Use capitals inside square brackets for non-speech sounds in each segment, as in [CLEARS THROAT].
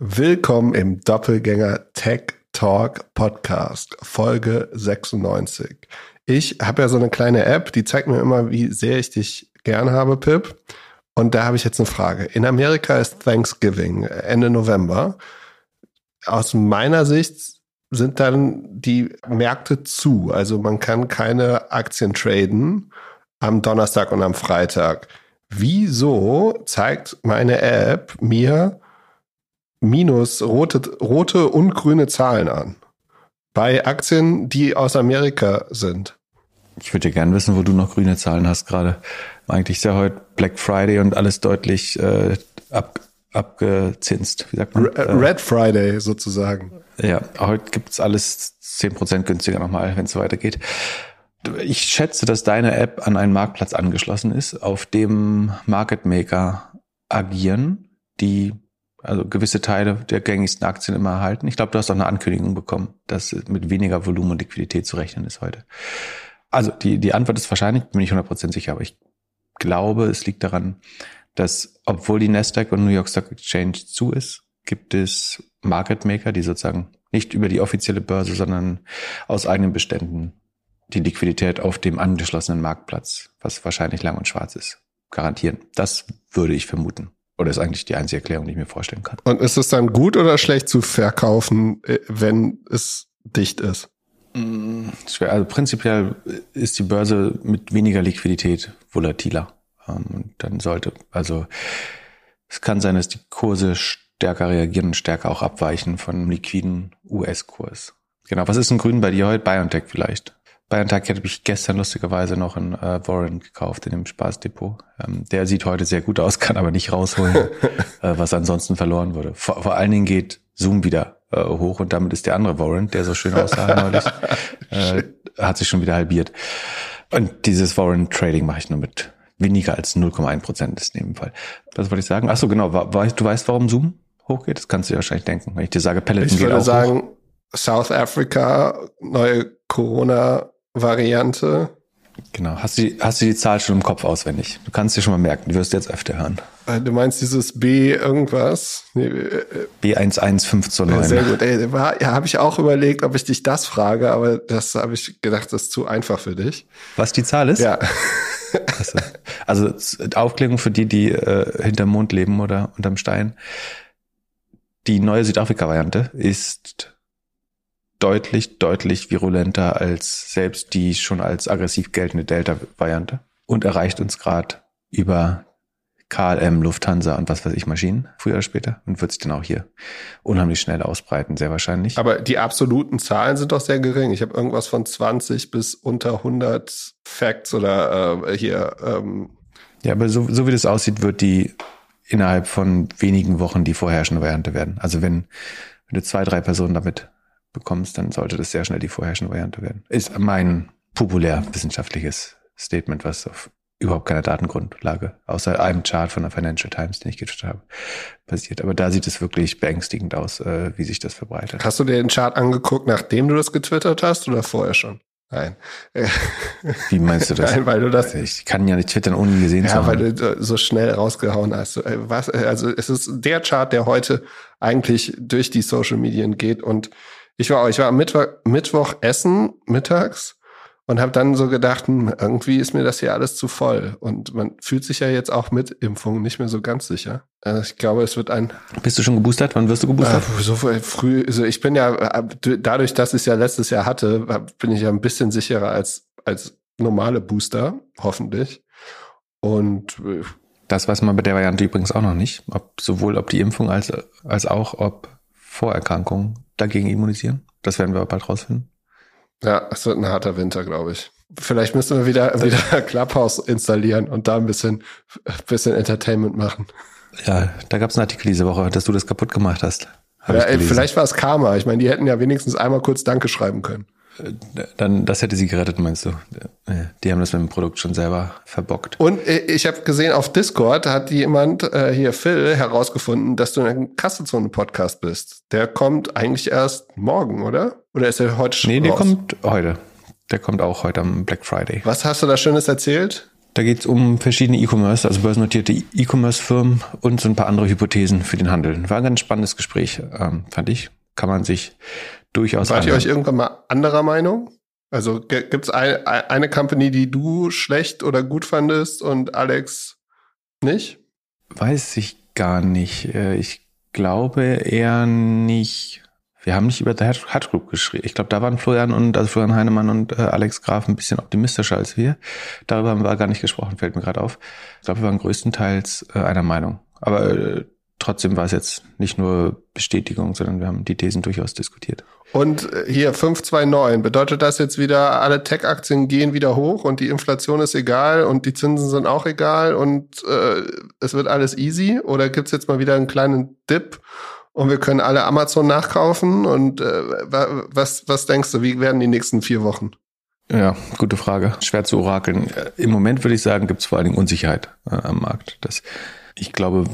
Willkommen im Doppelgänger Tech Talk Podcast, Folge 96. Ich habe ja so eine kleine App, die zeigt mir immer, wie sehr ich dich gern habe, Pip. Und da habe ich jetzt eine Frage. In Amerika ist Thanksgiving Ende November. Aus meiner Sicht sind dann die Märkte zu. Also man kann keine Aktien traden am Donnerstag und am Freitag. Wieso zeigt meine App mir minus rote, rote und grüne Zahlen an? Bei Aktien, die aus Amerika sind. Ich würde gerne wissen, wo du noch grüne Zahlen hast gerade. Eigentlich ist ja heute Black Friday und alles deutlich äh, ab, abgezinst. Wie sagt man? Äh, Red Friday sozusagen. Ja, heute gibt's alles zehn Prozent günstiger nochmal, wenn es so weitergeht. Ich schätze, dass deine App an einen Marktplatz angeschlossen ist, auf dem Market Maker agieren, die also gewisse Teile der gängigsten Aktien immer erhalten. Ich glaube, du hast auch eine Ankündigung bekommen, dass mit weniger Volumen und Liquidität zu rechnen ist heute. Also die, die Antwort ist wahrscheinlich, bin ich 100% sicher, aber ich glaube, es liegt daran, dass obwohl die Nasdaq und New York Stock Exchange zu ist, gibt es Market Maker, die sozusagen nicht über die offizielle Börse, sondern aus eigenen Beständen die Liquidität auf dem angeschlossenen Marktplatz, was wahrscheinlich lang und schwarz ist, garantieren. Das würde ich vermuten. Oder ist eigentlich die einzige Erklärung, die ich mir vorstellen kann. Und ist es dann gut oder schlecht zu verkaufen, äh, wenn es dicht ist? Mm, also prinzipiell ist die Börse mit weniger Liquidität volatiler. Ähm, und dann sollte, also es kann sein, dass die Kurse stärker reagieren und stärker auch abweichen von einem liquiden US-Kurs. Genau, was ist ein Grün bei dir heute? BioNTech vielleicht. BioNTech hätte ich gestern lustigerweise noch einen äh, Warren gekauft in dem Spaßdepot. Ähm, der sieht heute sehr gut aus, [LAUGHS] kann aber nicht rausholen, [LAUGHS] äh, was ansonsten verloren wurde. Vor, vor allen Dingen geht Zoom wieder äh, hoch und damit ist der andere Warrant, der so schön aussah [LAUGHS] neulich, äh, hat sich schon wieder halbiert. Und dieses Warrant Trading mache ich nur mit weniger als 0,1 Prozent ist in dem Fall. Was wollte ich sagen? Ach so, genau. du weißt, warum Zoom hochgeht? Das kannst du dir wahrscheinlich denken. Wenn ich dir sage, Peloton ich geht auch Ich würde sagen, hoch. South Africa, neue Corona-Variante. Genau. Hast du, hast du die Zahl schon im Kopf auswendig? Du kannst dir schon mal merken, du wirst jetzt öfter hören. Äh, du meinst dieses B irgendwas? Nee, äh, B11529. Sehr gut. Ey, war, ja, habe ich auch überlegt, ob ich dich das frage, aber das habe ich gedacht, das ist zu einfach für dich. Was die Zahl ist? Ja. [LAUGHS] also Aufklärung für die, die äh, hinterm Mond leben oder unterm Stein. Die neue Südafrika-Variante ist deutlich, deutlich virulenter als selbst die schon als aggressiv geltende Delta-Variante und erreicht uns gerade über KLM, Lufthansa und was weiß ich Maschinen, früher oder später, und wird sich dann auch hier unheimlich schnell ausbreiten, sehr wahrscheinlich. Aber die absoluten Zahlen sind doch sehr gering. Ich habe irgendwas von 20 bis unter 100 Facts oder äh, hier. Ähm ja, aber so, so wie das aussieht, wird die innerhalb von wenigen Wochen die vorherrschende Variante werden. Also wenn, wenn du zwei, drei Personen damit bekommst, dann sollte das sehr schnell die vorherrschende Variante werden. Ist mein populär wissenschaftliches Statement, was auf überhaupt keine Datengrundlage, außer einem Chart von der Financial Times, den ich getwittert habe, passiert. Aber da sieht es wirklich beängstigend aus, äh, wie sich das verbreitet. Hast du dir den Chart angeguckt, nachdem du das getwittert hast oder vorher schon? Nein. Wie meinst du das? [LAUGHS] Nein, weil du das. Ich kann ja nicht twittern, ohne ihn gesehen ja, zu haben. Ja, weil du so schnell rausgehauen hast. Äh, was, also es ist der Chart, der heute eigentlich durch die Social Medien geht und ich war, ich war am Mittwoch, Mittwoch essen mittags und habe dann so gedacht, hm, irgendwie ist mir das hier alles zu voll. Und man fühlt sich ja jetzt auch mit Impfung nicht mehr so ganz sicher. Also ich glaube, es wird ein. Bist du schon geboostert? Wann wirst du geboostert? Äh, so früh. Also ich bin ja dadurch, dass ich es ja letztes Jahr hatte, bin ich ja ein bisschen sicherer als als normale Booster, hoffentlich. Und äh, das weiß man bei der Variante übrigens auch noch nicht, ob sowohl ob die Impfung als als auch ob Vorerkrankungen dagegen immunisieren. Das werden wir bald rausfinden. Ja, es wird ein harter Winter, glaube ich. Vielleicht müssen wir wieder, [LAUGHS] wieder Clubhouse installieren und da ein bisschen, bisschen Entertainment machen. Ja, da gab es einen Artikel diese Woche, dass du das kaputt gemacht hast. Ja, ey, vielleicht war es Karma. Ich meine, die hätten ja wenigstens einmal kurz Danke schreiben können. Dann, das hätte sie gerettet, meinst du? Die haben das mit dem Produkt schon selber verbockt. Und äh, ich habe gesehen, auf Discord hat jemand, äh, hier Phil, herausgefunden, dass du ein Kassenzone-Podcast bist. Der kommt eigentlich erst morgen, oder? Oder ist er heute schon Nee, der raus? kommt heute. Der kommt auch heute am Black Friday. Was hast du da Schönes erzählt? Da geht es um verschiedene E-Commerce, also börsennotierte E-Commerce-Firmen und so ein paar andere Hypothesen für den Handel. War ein ganz spannendes Gespräch, ähm, fand ich. Kann man sich durchaus. Wart ihr euch irgendwann mal anderer Meinung? Also gibt es ein, eine Company, die du schlecht oder gut fandest und Alex nicht? Weiß ich gar nicht. Äh, ich glaube eher nicht. Wir haben nicht über The Hut Group geschrieben. Ich glaube, da waren Florian und also Florian Heinemann und äh, Alex Graf ein bisschen optimistischer als wir. Darüber haben wir gar nicht gesprochen, fällt mir gerade auf. Ich glaube, wir waren größtenteils äh, einer Meinung. Aber trotzdem war es jetzt nicht nur Bestätigung, sondern wir haben die Thesen durchaus diskutiert. Und äh, hier 529, bedeutet das jetzt wieder, alle Tech-Aktien gehen wieder hoch und die Inflation ist egal und die Zinsen sind auch egal und äh, es wird alles easy? Oder gibt's jetzt mal wieder einen kleinen Dip und wir können alle Amazon nachkaufen? Und äh, was, was denkst du, wie werden die nächsten vier Wochen? Ja, gute Frage. Schwer zu orakeln. Äh, Im Moment würde ich sagen, gibt es vor allen Dingen Unsicherheit äh, am Markt. Das, ich glaube,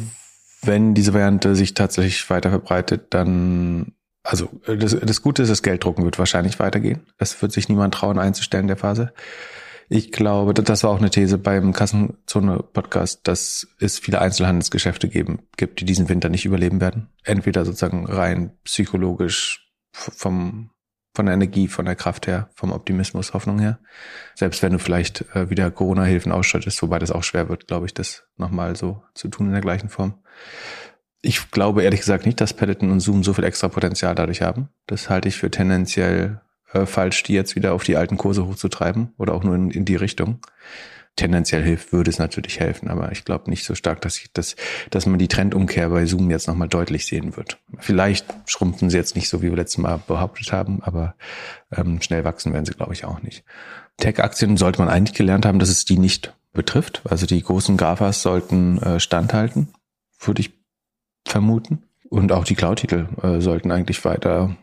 wenn diese Variante sich tatsächlich weiter verbreitet, dann, also das, das Gute ist, das Gelddrucken wird wahrscheinlich weitergehen. Es wird sich niemand trauen einzustellen in der Phase. Ich glaube, das war auch eine These beim Kassenzone-Podcast, dass es viele Einzelhandelsgeschäfte geben, gibt, die diesen Winter nicht überleben werden. Entweder sozusagen rein psychologisch vom von der Energie, von der Kraft her, vom Optimismus, Hoffnung her. Selbst wenn du vielleicht äh, wieder Corona-Hilfen ausstattest, wobei das auch schwer wird, glaube ich, das nochmal so zu tun in der gleichen Form. Ich glaube ehrlich gesagt nicht, dass Peloton und Zoom so viel extra Potenzial dadurch haben. Das halte ich für tendenziell äh, falsch, die jetzt wieder auf die alten Kurse hochzutreiben oder auch nur in, in die Richtung tendenziell hilft, würde es natürlich helfen, aber ich glaube nicht so stark, dass, ich, dass, dass man die Trendumkehr bei Zoom jetzt nochmal deutlich sehen wird. Vielleicht schrumpfen sie jetzt nicht so, wie wir letztes Mal behauptet haben, aber ähm, schnell wachsen werden sie, glaube ich, auch nicht. Tech-Aktien sollte man eigentlich gelernt haben, dass es die nicht betrifft. Also die großen GAFAs sollten äh, standhalten, würde ich vermuten. Und auch die Cloud-Titel äh, sollten eigentlich weiter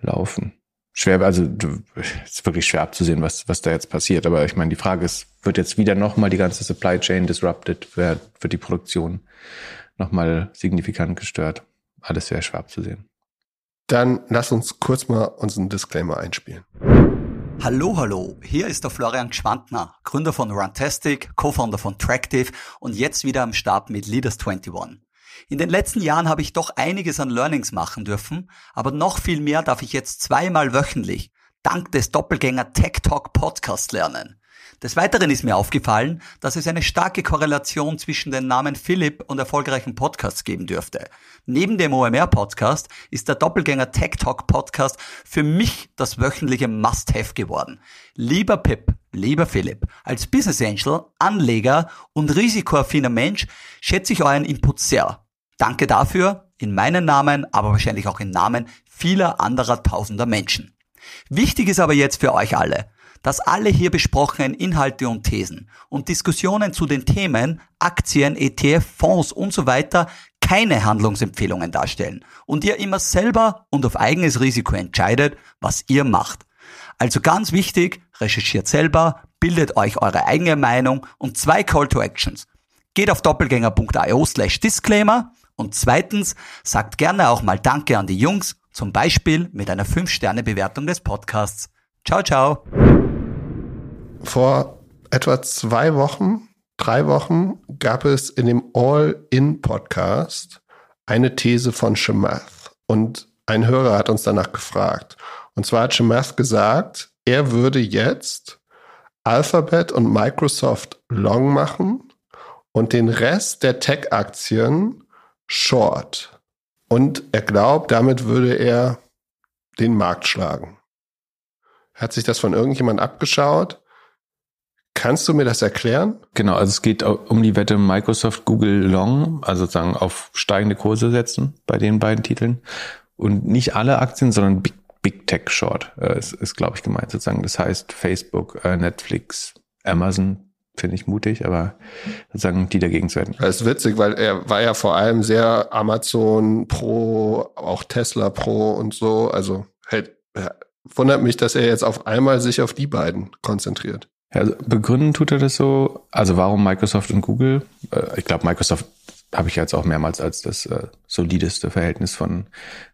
laufen schwer, also ist wirklich schwer abzusehen, was, was da jetzt passiert. Aber ich meine, die Frage ist, wird jetzt wieder nochmal die ganze Supply Chain disrupted, wird, wird die Produktion nochmal signifikant gestört? Alles sehr schwer abzusehen. Dann lass uns kurz mal unseren Disclaimer einspielen. Hallo, hallo, hier ist der Florian Schwantner, Gründer von Runtastic, Co-Founder von Tractive und jetzt wieder am Start mit Leaders 21. In den letzten Jahren habe ich doch einiges an Learnings machen dürfen, aber noch viel mehr darf ich jetzt zweimal wöchentlich dank des Doppelgänger Tech Talk Podcast lernen. Des Weiteren ist mir aufgefallen, dass es eine starke Korrelation zwischen den Namen Philipp und erfolgreichen Podcasts geben dürfte. Neben dem OMR Podcast ist der Doppelgänger Tech Talk Podcast für mich das wöchentliche Must-Have geworden. Lieber Pip, lieber Philipp, als Business Angel, Anleger und risikoaffiner Mensch schätze ich euren Input sehr. Danke dafür in meinen Namen, aber wahrscheinlich auch im Namen vieler anderer tausender Menschen. Wichtig ist aber jetzt für euch alle, dass alle hier besprochenen Inhalte und Thesen und Diskussionen zu den Themen Aktien, ETF, Fonds und so weiter keine Handlungsempfehlungen darstellen und ihr immer selber und auf eigenes Risiko entscheidet, was ihr macht. Also ganz wichtig, recherchiert selber, bildet euch eure eigene Meinung und zwei Call to Actions. Geht auf doppelgänger.io slash disclaimer und zweitens, sagt gerne auch mal Danke an die Jungs, zum Beispiel mit einer 5-Sterne-Bewertung des Podcasts. Ciao, ciao. Vor etwa zwei Wochen, drei Wochen gab es in dem All-In-Podcast eine These von Shemath. Und ein Hörer hat uns danach gefragt. Und zwar hat Shemath gesagt, er würde jetzt Alphabet und Microsoft long machen und den Rest der Tech-Aktien Short. Und er glaubt, damit würde er den Markt schlagen. Hat sich das von irgendjemand abgeschaut? Kannst du mir das erklären? Genau, also es geht um die Wette Microsoft Google Long, also sozusagen auf steigende Kurse setzen bei den beiden Titeln. Und nicht alle Aktien, sondern Big, Big Tech Short äh, ist, ist glaube ich, gemeint sozusagen. Das heißt Facebook, äh, Netflix, Amazon, finde ich mutig, aber sozusagen die dagegen zu hätten. Das ist witzig, weil er war ja vor allem sehr Amazon Pro, auch Tesla Pro und so. Also hey, wundert mich, dass er jetzt auf einmal sich auf die beiden konzentriert. Ja, also begründen tut er das so. Also warum Microsoft und Google? Äh, ich glaube, Microsoft habe ich jetzt auch mehrmals als das äh, solideste Verhältnis von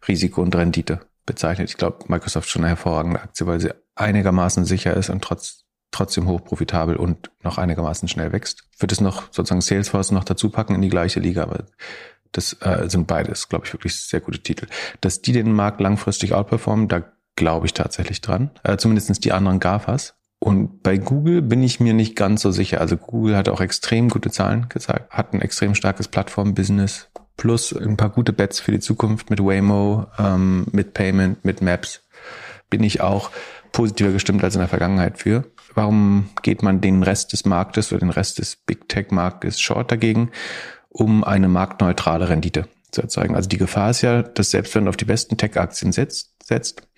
Risiko und Rendite bezeichnet. Ich glaube, Microsoft schon eine hervorragende Aktie, weil sie einigermaßen sicher ist und trotz trotzdem hochprofitabel und noch einigermaßen schnell wächst. Wird es noch sozusagen Salesforce noch dazu packen in die gleiche Liga, aber das äh, sind beides, glaube ich, wirklich sehr gute Titel. Dass die den Markt langfristig outperformen, da glaube ich tatsächlich dran. Äh, zumindest die anderen GAFAs. Und bei Google bin ich mir nicht ganz so sicher. Also Google hat auch extrem gute Zahlen gezeigt, hat ein extrem starkes Plattform-Business, plus ein paar gute Bets für die Zukunft mit Waymo, ähm, mit Payment, mit Maps. Bin ich auch positiver gestimmt als in der Vergangenheit für. Warum geht man den Rest des Marktes oder den Rest des Big Tech Marktes short dagegen? Um eine marktneutrale Rendite zu erzeugen. Also die Gefahr ist ja, dass selbst wenn du auf die besten Tech-Aktien setzt, setzt,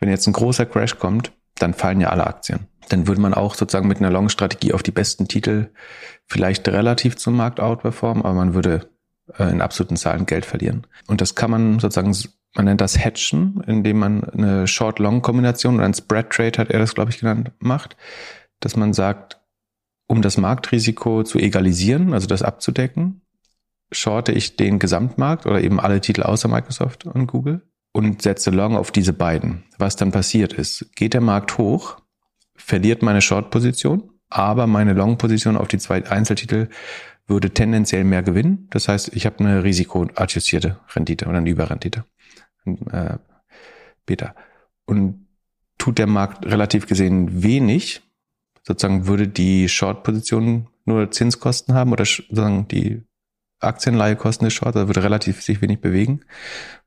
wenn jetzt ein großer Crash kommt, dann fallen ja alle Aktien. Dann würde man auch sozusagen mit einer Long-Strategie auf die besten Titel vielleicht relativ zum Markt outperformen, aber man würde äh, in absoluten Zahlen Geld verlieren. Und das kann man sozusagen man nennt das Hedgen, indem man eine Short-Long-Kombination oder ein Spread-Trade, hat er das, glaube ich, genannt, macht, dass man sagt, um das Marktrisiko zu egalisieren, also das abzudecken, shorte ich den Gesamtmarkt oder eben alle Titel außer Microsoft und Google und setze Long auf diese beiden. Was dann passiert ist, geht der Markt hoch, verliert meine Short-Position, aber meine Long-Position auf die zwei Einzeltitel würde tendenziell mehr gewinnen. Das heißt, ich habe eine risikoadjustierte Rendite oder eine Überrendite äh, Beta. Und tut der Markt relativ gesehen wenig, sozusagen würde die Short-Position nur Zinskosten haben oder sozusagen die Aktienleihekosten des Short, also würde relativ sich wenig bewegen.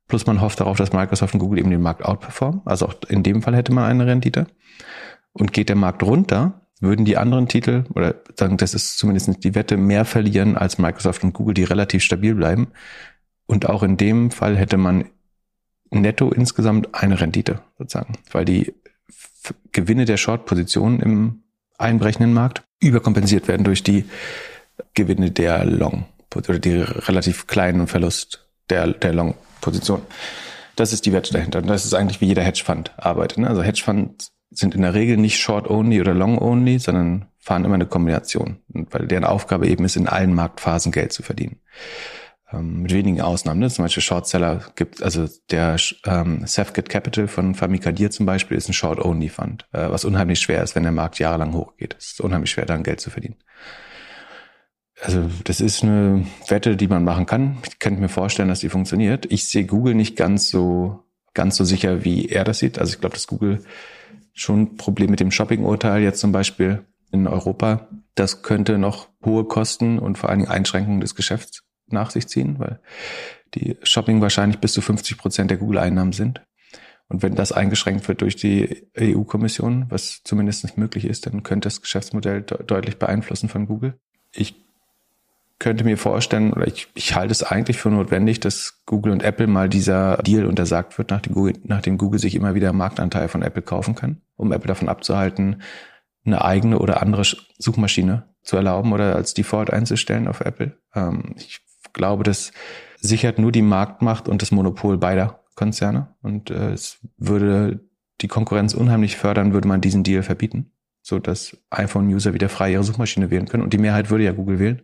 Plus man hofft darauf, dass Microsoft und Google eben den Markt outperformen. Also auch in dem Fall hätte man eine Rendite. Und geht der Markt runter, würden die anderen Titel, oder sagen, das ist zumindest die Wette, mehr verlieren als Microsoft und Google, die relativ stabil bleiben. Und auch in dem Fall hätte man netto insgesamt eine Rendite sozusagen, weil die Gewinne der Short-Position im einbrechenden Markt überkompensiert werden durch die Gewinne der Long oder die relativ kleinen Verlust der, der Long-Position. Das ist die Wette dahinter. Und das ist eigentlich wie jeder Hedgefonds arbeitet. Ne? Also Hedgefonds sind in der Regel nicht Short-Only oder Long-Only, sondern fahren immer eine Kombination, weil deren Aufgabe eben ist, in allen Marktphasen Geld zu verdienen ähm, mit wenigen Ausnahmen. Ne? Zum Beispiel Shortseller gibt, also der ähm, Safget Capital von Famikadir zum Beispiel ist ein Short-Only-Fund, äh, was unheimlich schwer ist, wenn der Markt jahrelang hochgeht. Es ist unheimlich schwer, dann Geld zu verdienen. Also das ist eine Wette, die man machen kann. Ich könnte mir vorstellen, dass die funktioniert. Ich sehe Google nicht ganz so ganz so sicher, wie er das sieht. Also ich glaube, dass Google schon ein Problem mit dem Shopping-Urteil jetzt zum Beispiel in Europa. Das könnte noch hohe Kosten und vor allen Dingen Einschränkungen des Geschäfts nach sich ziehen, weil die Shopping wahrscheinlich bis zu 50 Prozent der Google-Einnahmen sind. Und wenn das eingeschränkt wird durch die EU-Kommission, was zumindest nicht möglich ist, dann könnte das Geschäftsmodell de deutlich beeinflussen von Google. Ich könnte mir vorstellen, oder ich, ich halte es eigentlich für notwendig, dass Google und Apple mal dieser Deal untersagt wird, nachdem Google, nachdem Google sich immer wieder Marktanteil von Apple kaufen kann, um Apple davon abzuhalten, eine eigene oder andere Suchmaschine zu erlauben oder als Default einzustellen auf Apple. Ähm, ich glaube, das sichert nur die Marktmacht und das Monopol beider Konzerne. Und äh, es würde die Konkurrenz unheimlich fördern, würde man diesen Deal verbieten, so dass iPhone-User wieder frei ihre Suchmaschine wählen können. Und die Mehrheit würde ja Google wählen.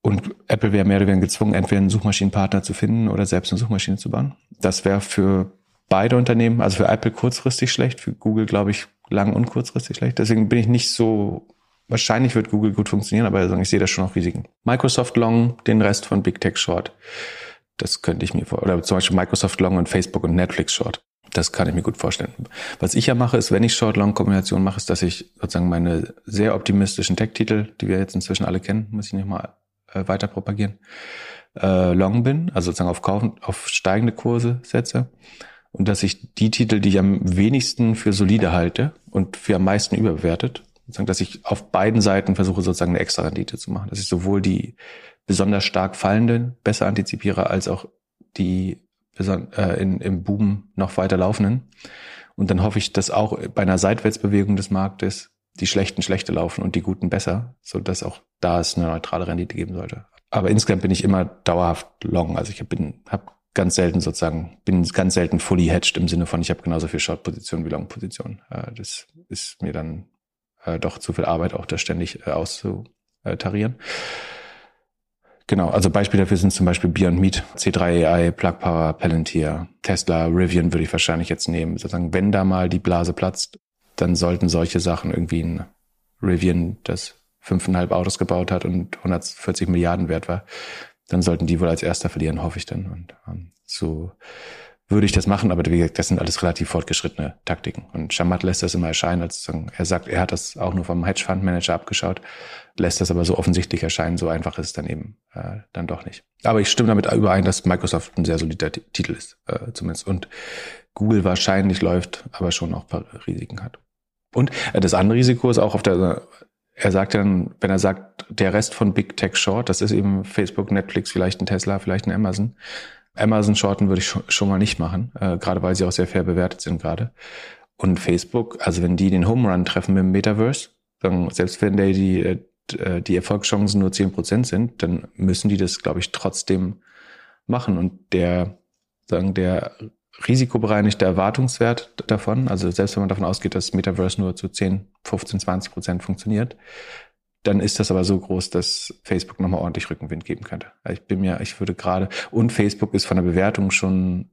Und Apple wäre mehr oder weniger gezwungen, entweder einen Suchmaschinenpartner zu finden oder selbst eine Suchmaschine zu bauen. Das wäre für beide Unternehmen, also für Apple kurzfristig schlecht, für Google glaube ich lang und kurzfristig schlecht. Deswegen bin ich nicht so Wahrscheinlich wird Google gut funktionieren, aber ich sehe da schon noch Risiken. Microsoft Long, den Rest von Big Tech Short. Das könnte ich mir vor, oder zum Beispiel Microsoft Long und Facebook und Netflix Short. Das kann ich mir gut vorstellen. Was ich ja mache, ist, wenn ich Short-Long-Kombination mache, ist, dass ich sozusagen meine sehr optimistischen Tech-Titel, die wir jetzt inzwischen alle kennen, muss ich nicht mal äh, weiter propagieren, äh, long bin, also sozusagen auf, kaufen, auf steigende Kurse setze. Und dass ich die Titel, die ich am wenigsten für solide halte und für am meisten überbewertet, sozusagen, dass ich auf beiden Seiten versuche, sozusagen eine extra Rendite zu machen. Dass ich sowohl die besonders stark fallenden besser antizipiere, als auch die äh, in, im Boom noch weiter laufenden. Und dann hoffe ich, dass auch bei einer Seitwärtsbewegung des Marktes die schlechten schlechte laufen und die guten besser, so dass auch da es eine neutrale Rendite geben sollte. Aber insgesamt bin ich immer dauerhaft long. Also ich bin, habe ganz selten sozusagen, bin ganz selten fully hedged im Sinne von, ich habe genauso viel Short-Position wie Long-Position. Äh, das ist mir dann äh, doch zu viel Arbeit auch da ständig äh, auszutarieren. Genau, also Beispiele dafür sind zum Beispiel Beyond Meat, C3 AI, Plug Power, Palantir, Tesla, Rivian würde ich wahrscheinlich jetzt nehmen. Sozusagen, wenn da mal die Blase platzt, dann sollten solche Sachen irgendwie ein Rivian, das fünfeinhalb Autos gebaut hat und 140 Milliarden wert war, dann sollten die wohl als erster verlieren, hoffe ich dann. Und ähm, so würde ich das machen, aber wie gesagt, das sind alles relativ fortgeschrittene Taktiken. Und Shamat lässt das immer erscheinen, als er sagt, er hat das auch nur vom Hedgefondsmanager abgeschaut, lässt das aber so offensichtlich erscheinen, so einfach ist es dann eben äh, dann doch nicht. Aber ich stimme damit überein, dass Microsoft ein sehr solider Titel ist, äh, zumindest. Und Google wahrscheinlich läuft, aber schon auch ein paar Risiken hat. Und äh, das andere Risiko ist auch auf der, er sagt dann, wenn er sagt, der Rest von Big Tech Short, das ist eben Facebook, Netflix, vielleicht ein Tesla, vielleicht ein Amazon, Amazon Shorten würde ich schon, mal nicht machen, äh, gerade weil sie auch sehr fair bewertet sind gerade. Und Facebook, also wenn die den Home Run treffen mit dem Metaverse, dann selbst wenn der die, äh, die Erfolgschancen nur zehn Prozent sind, dann müssen die das, glaube ich, trotzdem machen. Und der, sagen, der risikobereinigte Erwartungswert davon, also selbst wenn man davon ausgeht, dass Metaverse nur zu 10, 15, 20 Prozent funktioniert, dann ist das aber so groß, dass Facebook nochmal ordentlich Rückenwind geben könnte. Ich bin mir, ich würde gerade, und Facebook ist von der Bewertung schon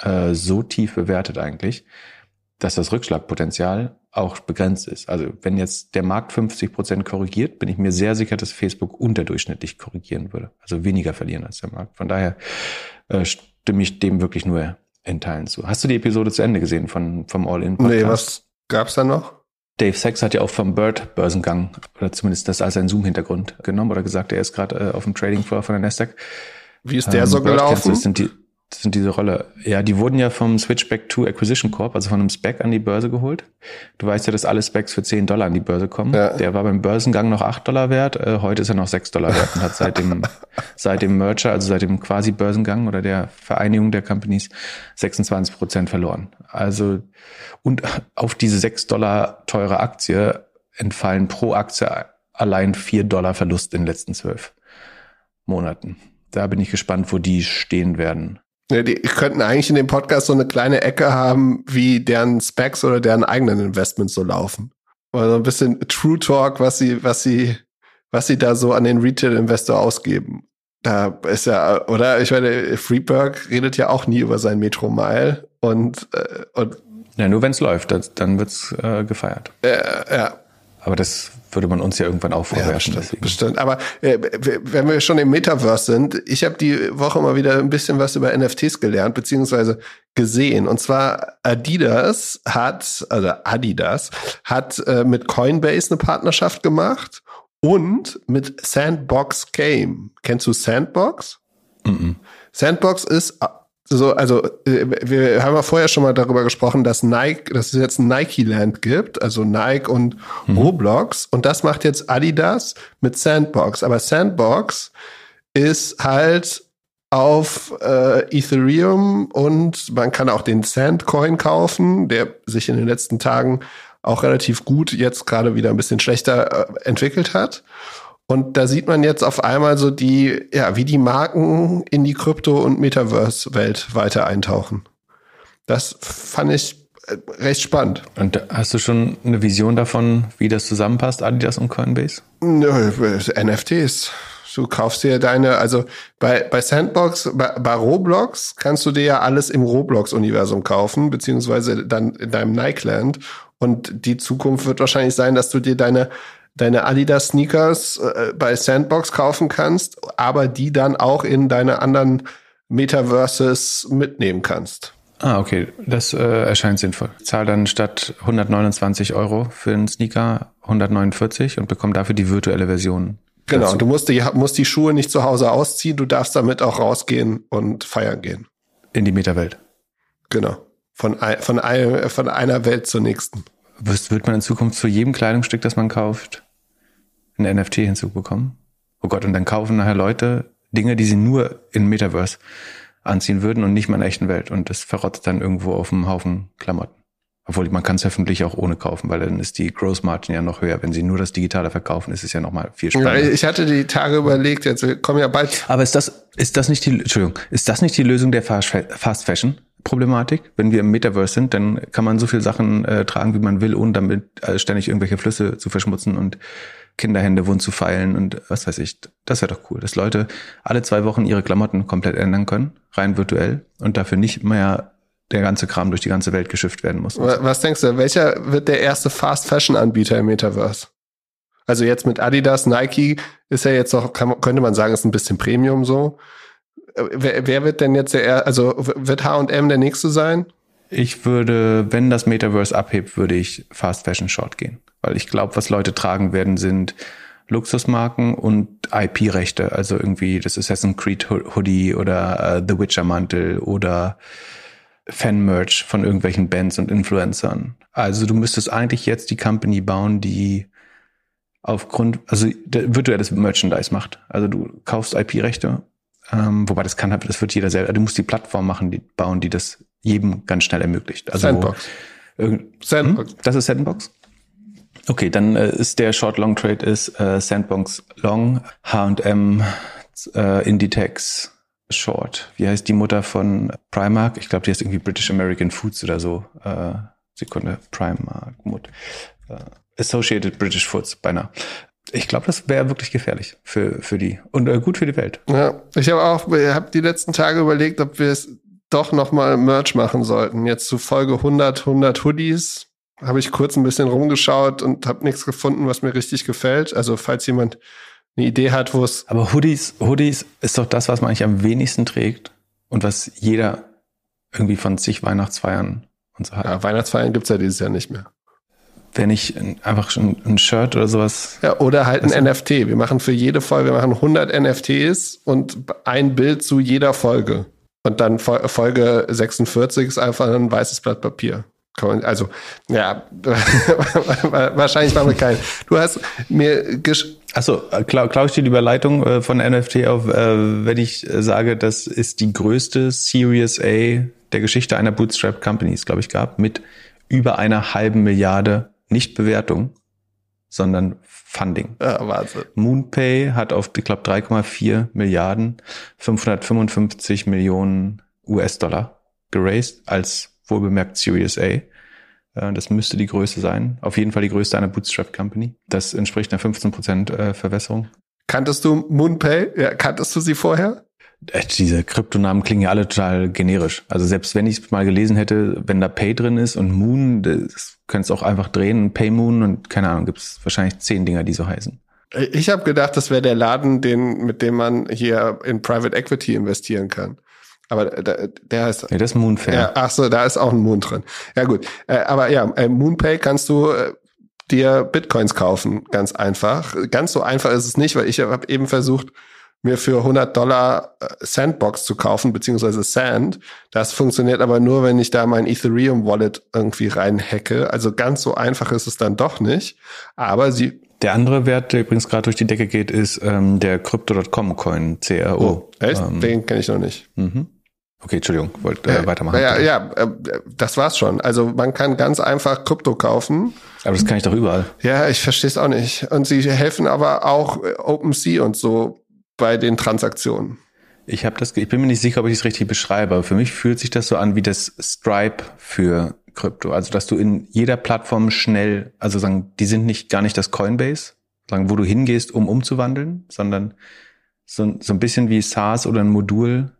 äh, so tief bewertet eigentlich, dass das Rückschlagpotenzial auch begrenzt ist. Also wenn jetzt der Markt 50 Prozent korrigiert, bin ich mir sehr sicher, dass Facebook unterdurchschnittlich korrigieren würde. Also weniger verlieren als der Markt. Von daher äh, stimme ich dem wirklich nur in Teilen zu. Hast du die Episode zu Ende gesehen von, vom All-In-Podcast? Nee, was gab's da noch? Dave Sachs hat ja auch vom Bird-Börsengang oder zumindest das als ein Zoom-Hintergrund genommen oder gesagt, er ist gerade äh, auf dem Trading Floor von der Nasdaq. Wie ist der ähm, so Bird gelaufen? Das sind diese Rolle. Ja, die wurden ja vom Switchback to Acquisition Corp, also von einem Spec an die Börse geholt. Du weißt ja, dass alle Specs für 10 Dollar an die Börse kommen. Ja. Der war beim Börsengang noch 8 Dollar wert, äh, heute ist er noch 6 Dollar wert und hat seit dem, [LAUGHS] seit dem Merger, also seit dem quasi Börsengang oder der Vereinigung der Companies 26 Prozent verloren. Also, und auf diese 6 Dollar teure Aktie entfallen pro Aktie allein 4 Dollar Verlust in den letzten zwölf Monaten. Da bin ich gespannt, wo die stehen werden. Ja, die könnten eigentlich in dem Podcast so eine kleine Ecke haben, wie deren Specs oder deren eigenen Investments so laufen. Oder ein bisschen True Talk, was sie, was sie, was sie da so an den Retail-Investor ausgeben. Da ist ja, oder? Ich meine, Freeberg redet ja auch nie über sein Metro Mile und, äh, und ja, nur wenn es läuft, das, dann wird's äh, gefeiert. Äh, ja. Aber das würde man uns ja irgendwann auch vorwerfen. Ja, bestimmt, bestimmt. Aber äh, wenn wir schon im Metaverse sind, ich habe die Woche mal wieder ein bisschen was über NFTs gelernt, beziehungsweise gesehen. Und zwar Adidas hat, also Adidas, hat äh, mit Coinbase eine Partnerschaft gemacht und mit Sandbox Game. Kennst du Sandbox? Mm -mm. Sandbox ist so, also äh, wir haben ja vorher schon mal darüber gesprochen, dass Nike, dass es jetzt ein Nike Land gibt, also Nike und mhm. Roblox, und das macht jetzt Adidas mit Sandbox. Aber Sandbox ist halt auf äh, Ethereum und man kann auch den Sandcoin kaufen, der sich in den letzten Tagen auch relativ gut jetzt gerade wieder ein bisschen schlechter äh, entwickelt hat. Und da sieht man jetzt auf einmal so die, ja, wie die Marken in die Krypto- und Metaverse-Welt weiter eintauchen. Das fand ich äh, recht spannend. Und hast du schon eine Vision davon, wie das zusammenpasst, Adidas und Coinbase? Nö, NFTs. Du kaufst dir deine, also bei, bei Sandbox, bei, bei Roblox kannst du dir ja alles im Roblox-Universum kaufen, beziehungsweise dann in deinem Nike-Land. Und die Zukunft wird wahrscheinlich sein, dass du dir deine deine Adidas Sneakers äh, bei Sandbox kaufen kannst, aber die dann auch in deine anderen Metaverses mitnehmen kannst. Ah, okay. Das äh, erscheint sinnvoll. Zahl dann statt 129 Euro für einen Sneaker 149 und bekomm dafür die virtuelle Version. Genau, dazu. du musst die, musst die Schuhe nicht zu Hause ausziehen, du darfst damit auch rausgehen und feiern gehen. In die Metawelt. Genau. Von, von, ein, von einer Welt zur nächsten. Wird man in Zukunft zu jedem Kleidungsstück, das man kauft, ein NFT hinzubekommen. Oh Gott, und dann kaufen nachher Leute Dinge, die sie nur in Metaverse anziehen würden und nicht mal in der echten Welt. Und das verrottet dann irgendwo auf einem Haufen Klamotten. Obwohl man kann es öffentlich auch ohne kaufen, weil dann ist die Gross Margin ja noch höher. Wenn sie nur das Digitale verkaufen, ist es ja nochmal viel spannender. Ja, ich hatte die Tage überlegt, jetzt kommen ja bald. Aber ist das, ist das nicht die, Entschuldigung, ist das nicht die Lösung der Fast Fashion? Problematik. Wenn wir im Metaverse sind, dann kann man so viel Sachen äh, tragen, wie man will, ohne damit äh, ständig irgendwelche Flüsse zu verschmutzen und Kinderhände wund zu feilen und was weiß ich. Das wäre doch cool, dass Leute alle zwei Wochen ihre Klamotten komplett ändern können, rein virtuell und dafür nicht mehr der ganze Kram durch die ganze Welt geschifft werden muss. Was denkst du, welcher wird der erste Fast Fashion Anbieter im Metaverse? Also jetzt mit Adidas, Nike ist ja jetzt noch, kann, könnte man sagen, ist ein bisschen Premium so. Äh, wer, wer wird denn jetzt der, also wird H&M der nächste sein? Ich würde, wenn das Metaverse abhebt, würde ich Fast Fashion Short gehen. Weil ich glaube, was Leute tragen werden, sind Luxusmarken und IP-Rechte. Also irgendwie das Assassin's Creed Hoodie oder uh, The Witcher Mantel oder Fan-Merch von irgendwelchen Bands und Influencern. Also du müsstest eigentlich jetzt die Company bauen, die aufgrund, also virtuelles Merchandise macht. Also du kaufst IP-Rechte, ähm, wobei das kann halt, das wird jeder selber. Du musst die Plattform machen, die bauen, die das jedem ganz schnell ermöglicht. Also Sandbox. Wo, Sandbox. Hm? Das ist Sandbox? Okay, dann äh, ist der Short-Long-Trade ist äh, Sandbox Long, H&M, äh, Inditex Short. Wie heißt die Mutter von Primark? Ich glaube, die heißt irgendwie British American Foods oder so. Äh, Sekunde, Primark, Mut. Äh, Associated British Foods, beinahe. Ich glaube, das wäre wirklich gefährlich für, für die und äh, gut für die Welt. Ja, ich habe auch, habe die letzten Tage überlegt, ob wir es doch noch mal Merch machen sollten. Jetzt zu Folge 100, 100 Hoodies habe ich kurz ein bisschen rumgeschaut und habe nichts gefunden, was mir richtig gefällt. Also falls jemand eine Idee hat, wo es. Aber Hoodies, Hoodies ist doch das, was man eigentlich am wenigsten trägt und was jeder irgendwie von zig Weihnachtsfeiern und so hat. Ja, Weihnachtsfeiern gibt's ja dieses Jahr nicht mehr. Wenn ich einfach schon ein Shirt oder sowas. Ja, oder halt ein NFT. Wir machen für jede Folge, wir machen 100 NFTs und ein Bild zu jeder Folge. Und dann Folge 46 ist einfach ein weißes Blatt Papier. Also, ja, [LAUGHS] wahrscheinlich machen wir keinen. Du hast mir gesch Achso, klau, klau ich dir die Überleitung äh, von NFT auf, äh, wenn ich sage, das ist die größte Series A der Geschichte einer Bootstrap Company, es glaube ich gab, mit über einer halben Milliarde nicht Bewertung, sondern Funding. Ja, Wahnsinn. Moonpay hat auf, ich glaube, 3,4 Milliarden 555 Millionen US-Dollar geraced als wohlbemerkt Series A. Äh, das müsste die Größe sein. Auf jeden Fall die größte einer Bootstrap Company. Das entspricht einer 15% äh, Verwässerung. Kanntest du Moonpay? Ja, kanntest du sie vorher? Äh, diese Kryptonamen klingen ja alle total generisch. Also selbst wenn ich es mal gelesen hätte, wenn da Pay drin ist und Moon, das könntest auch einfach drehen, Pay Moon und keine Ahnung, gibt es wahrscheinlich zehn Dinger, die so heißen. Ich habe gedacht, das wäre der Laden, den, mit dem man hier in Private Equity investieren kann. Aber der, der heißt. Ja, das ist Moonfair. Ja, ach so, da ist auch ein Moon drin. Ja, gut. Äh, aber ja, äh, Moonpay kannst du äh, dir Bitcoins kaufen, ganz einfach. Ganz so einfach ist es nicht, weil ich habe eben versucht, mir für 100 Dollar Sandbox zu kaufen, beziehungsweise Sand. Das funktioniert aber nur, wenn ich da mein Ethereum Wallet irgendwie reinhacke. Also ganz so einfach ist es dann doch nicht. Aber sie der andere Wert, der übrigens gerade durch die Decke geht, ist ähm, der Crypto.com Coin, CRO. Oh, echt? Ähm, Den kenne ich noch nicht. Mhm. Okay, Entschuldigung, wollte äh, weitermachen. Ja, ja, äh, das war's schon. Also man kann ganz einfach Krypto kaufen. Aber das kann ich doch überall. Ja, ich verstehe es auch nicht. Und sie helfen aber auch äh, OpenSea und so bei den Transaktionen. Ich habe das, ich bin mir nicht sicher, ob ich es richtig beschreibe, aber für mich fühlt sich das so an wie das Stripe für Krypto. Also dass du in jeder Plattform schnell, also sagen, die sind nicht gar nicht das Coinbase, sagen, wo du hingehst, um umzuwandeln, sondern so, so ein bisschen wie SaaS oder ein Modul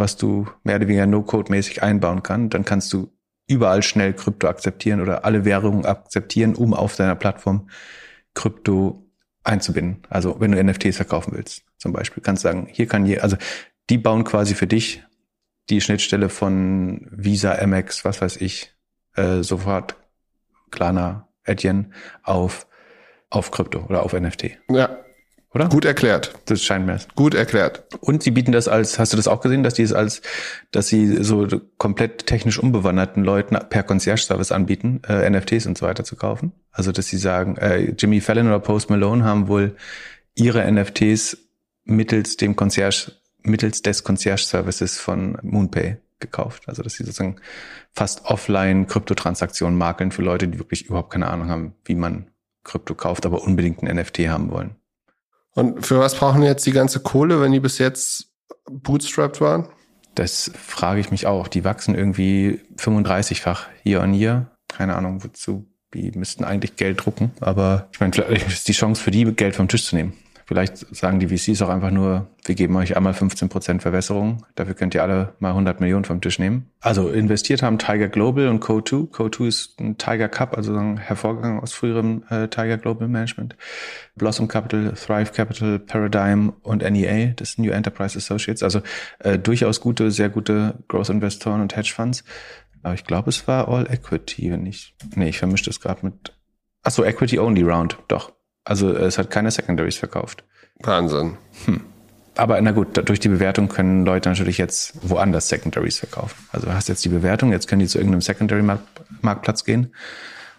was du mehr oder weniger No-Code-mäßig einbauen kannst. Dann kannst du überall schnell Krypto akzeptieren oder alle Währungen akzeptieren, um auf deiner Plattform Krypto einzubinden. Also wenn du NFTs verkaufen willst, zum Beispiel, kannst du sagen, hier kann je, also die bauen quasi für dich die Schnittstelle von Visa, Amex, was weiß ich, äh, sofort Klarna, Etienne auf auf Krypto oder auf NFT. Ja, oder? Gut erklärt. Das scheint mir. Gut erklärt. Und sie bieten das als, hast du das auch gesehen, dass die es als, dass sie so komplett technisch unbewanderten Leuten per Concierge-Service anbieten, äh, NFTs und so weiter zu kaufen? Also, dass sie sagen, äh, Jimmy Fallon oder Post Malone haben wohl ihre NFTs mittels dem Concierge, mittels des Concierge-Services von Moonpay gekauft. Also, dass sie sozusagen fast offline Kryptotransaktionen makeln für Leute, die wirklich überhaupt keine Ahnung haben, wie man Krypto kauft, aber unbedingt ein NFT haben wollen. Und für was brauchen jetzt die ganze Kohle, wenn die bis jetzt bootstrapped waren? Das frage ich mich auch. Die wachsen irgendwie 35-fach hier und hier. Keine Ahnung, wozu. Die müssten eigentlich Geld drucken. Aber ich meine, vielleicht ist die Chance für die, Geld vom Tisch zu nehmen. Vielleicht sagen die VCs auch einfach nur, wir geben euch einmal 15 Prozent Verwässerung. Dafür könnt ihr alle mal 100 Millionen vom Tisch nehmen. Also investiert haben Tiger Global und Co2. Co2 ist ein Tiger Cup, also ein Hervorgang aus früherem äh, Tiger Global Management. Blossom Capital, Thrive Capital, Paradigm und NEA, das New Enterprise Associates. Also äh, durchaus gute, sehr gute Growth-Investoren und Hedgefonds. Aber ich glaube, es war All Equity, wenn ich. Nee, ich vermische das gerade mit. Achso, Equity Only Round, doch. Also es hat keine Secondaries verkauft. Wahnsinn. Hm. Aber na gut, durch die Bewertung können Leute natürlich jetzt woanders Secondaries verkaufen. Also du hast jetzt die Bewertung, jetzt können die zu irgendeinem Secondary-Marktplatz gehen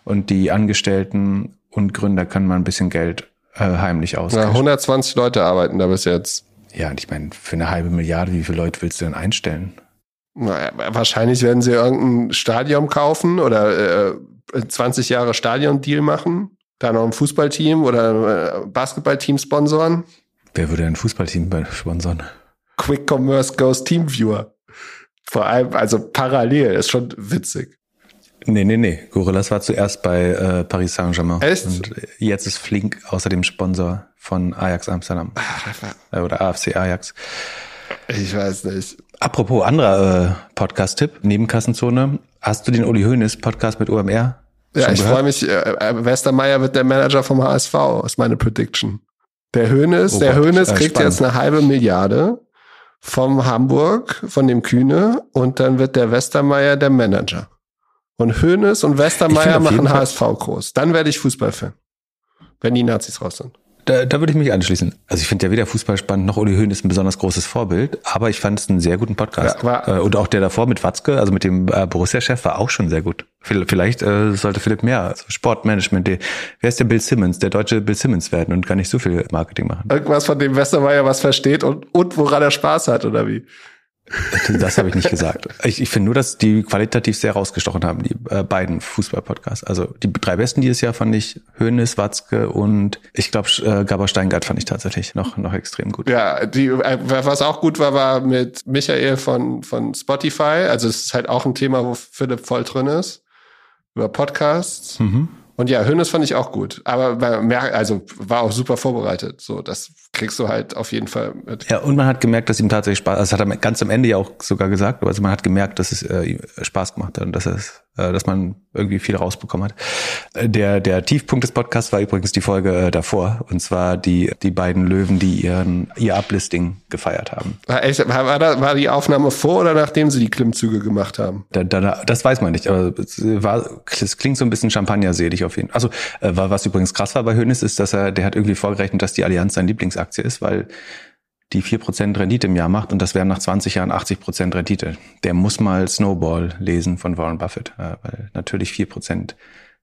und die Angestellten und Gründer können mal ein bisschen Geld äh, heimlich ausgeben. Ja, 120 Leute arbeiten da bis jetzt. Ja, und ich meine, für eine halbe Milliarde, wie viele Leute willst du denn einstellen? Naja, wahrscheinlich werden sie irgendein Stadion kaufen oder äh, 20 Jahre Stadion-Deal machen da noch ein Fußballteam oder äh, Basketballteam sponsoren? Wer würde ein Fußballteam sponsern? Quick Commerce Goes Teamviewer. Vor allem, also parallel, ist schon witzig. Nee, nee, nee. Gorillas war zuerst bei äh, Paris Saint-Germain. Echt? Und jetzt ist Flink außerdem Sponsor von Ajax Amsterdam. Ach, äh, oder AFC Ajax. Ich weiß nicht. Apropos anderer äh, Podcast-Tipp, Nebenkassenzone. Hast du den Uli Hoeneß Podcast mit OMR ja, ich freue mich. Äh, äh, Westermeier wird der Manager vom HSV, ist meine Prediction. Der Hönes, oh der Hönes kriegt spannend. jetzt eine halbe Milliarde vom Hamburg, von dem Kühne, und dann wird der Westermeier der Manager. Und Hönes und Westermeier machen HSV groß. Dann werde ich Fußballfan. Wenn die Nazis raus sind. Da, da würde ich mich anschließen. Also ich finde ja weder Fußball spannend noch Uli Höhn ist ein besonders großes Vorbild, aber ich fand es einen sehr guten Podcast. Ja, war, äh, und auch der davor mit Watzke, also mit dem äh, Borussia-Chef, war auch schon sehr gut. Vielleicht äh, sollte Philipp mehr also Sportmanagement, der, wer ist der Bill Simmons, der deutsche Bill Simmons werden und gar nicht so viel Marketing machen. Irgendwas von dem Westermeier was versteht und, und woran er Spaß hat, oder wie? Das habe ich nicht gesagt. Ich, ich finde nur, dass die qualitativ sehr rausgestochen haben, die äh, beiden Fußball-Podcasts. Also die drei besten dieses Jahr fand ich Hönes, Watzke und ich glaube äh, Gabor Steingart fand ich tatsächlich noch noch extrem gut. Ja, die, äh, was auch gut war, war mit Michael von von Spotify. Also es ist halt auch ein Thema, wo Philipp voll drin ist über Podcasts. Mhm. Und ja, Hönes fand ich auch gut. Aber mehr, also war auch super vorbereitet. So, das kriegst du halt auf jeden Fall mit. Ja, und man hat gemerkt, dass ihm tatsächlich Spaß, das hat er ganz am Ende ja auch sogar gesagt, also man hat gemerkt, dass es äh, Spaß gemacht hat und dass es, äh, dass man irgendwie viel rausbekommen hat. Äh, der, der Tiefpunkt des Podcasts war übrigens die Folge äh, davor, und zwar die, die beiden Löwen, die ihren, ihr Uplisting gefeiert haben. War, echt, war, da, war die Aufnahme vor oder nachdem sie die Klimmzüge gemacht haben? Da, da, das weiß man nicht, aber es, war, es klingt so ein bisschen Champagner-selig auf jeden Fall. Also, äh, was übrigens krass war bei Hönes, ist, dass er, der hat irgendwie vorgerechnet, dass die Allianz sein Lieblingsakt Aktie ist, weil die vier Prozent Rendite im Jahr macht und das wären nach 20 Jahren 80 Prozent Rendite. Der muss mal Snowball lesen von Warren Buffett, äh, weil natürlich vier Prozent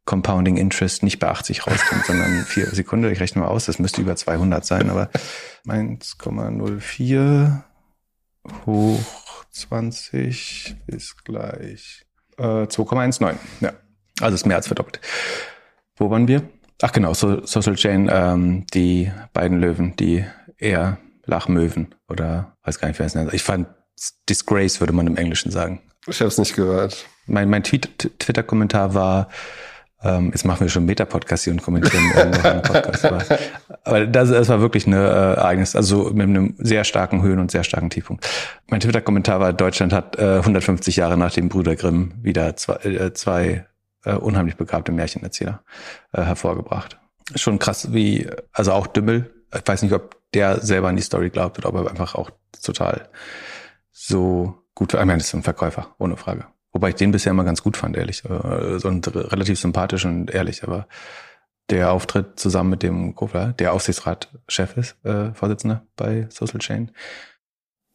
Compounding Interest nicht bei 80 rauskommt, sondern [LAUGHS] vier Sekunden. Ich rechne mal aus, das müsste über 200 sein, aber 1,04 hoch 20 ist gleich äh, 2,19. Ja, also ist mehr als verdoppelt. Wo waren wir? Ach genau, so, Social Chain, ähm, die beiden Löwen, die eher Lachmöwen oder weiß gar nicht, wer es nennt. Ich fand Disgrace, würde man im Englischen sagen. Ich habe es nicht gehört. Mein, mein Twitter-Kommentar war, ähm, jetzt machen wir schon Meta-Podcast hier und kommentieren noch einen Podcast. Aber, aber das, das war wirklich eine äh, Ereignis, also mit einem sehr starken Höhen- und sehr starken Tiefpunkt. Mein Twitter-Kommentar war, Deutschland hat äh, 150 Jahre nach dem Brüder Grimm wieder zwei, äh, zwei äh, unheimlich begabte Märchenerzähler äh, hervorgebracht. Schon krass, wie, also auch Dümmel, ich weiß nicht, ob der selber an die Story glaubt oder ob er einfach auch total so gut, ich meine, das ist ein Verkäufer, ohne Frage. Wobei ich den bisher immer ganz gut fand, ehrlich. Äh, so und relativ sympathisch und ehrlich, aber der Auftritt zusammen mit dem Kofler, der Aufsichtsratchef ist, äh, Vorsitzender bei Social Chain,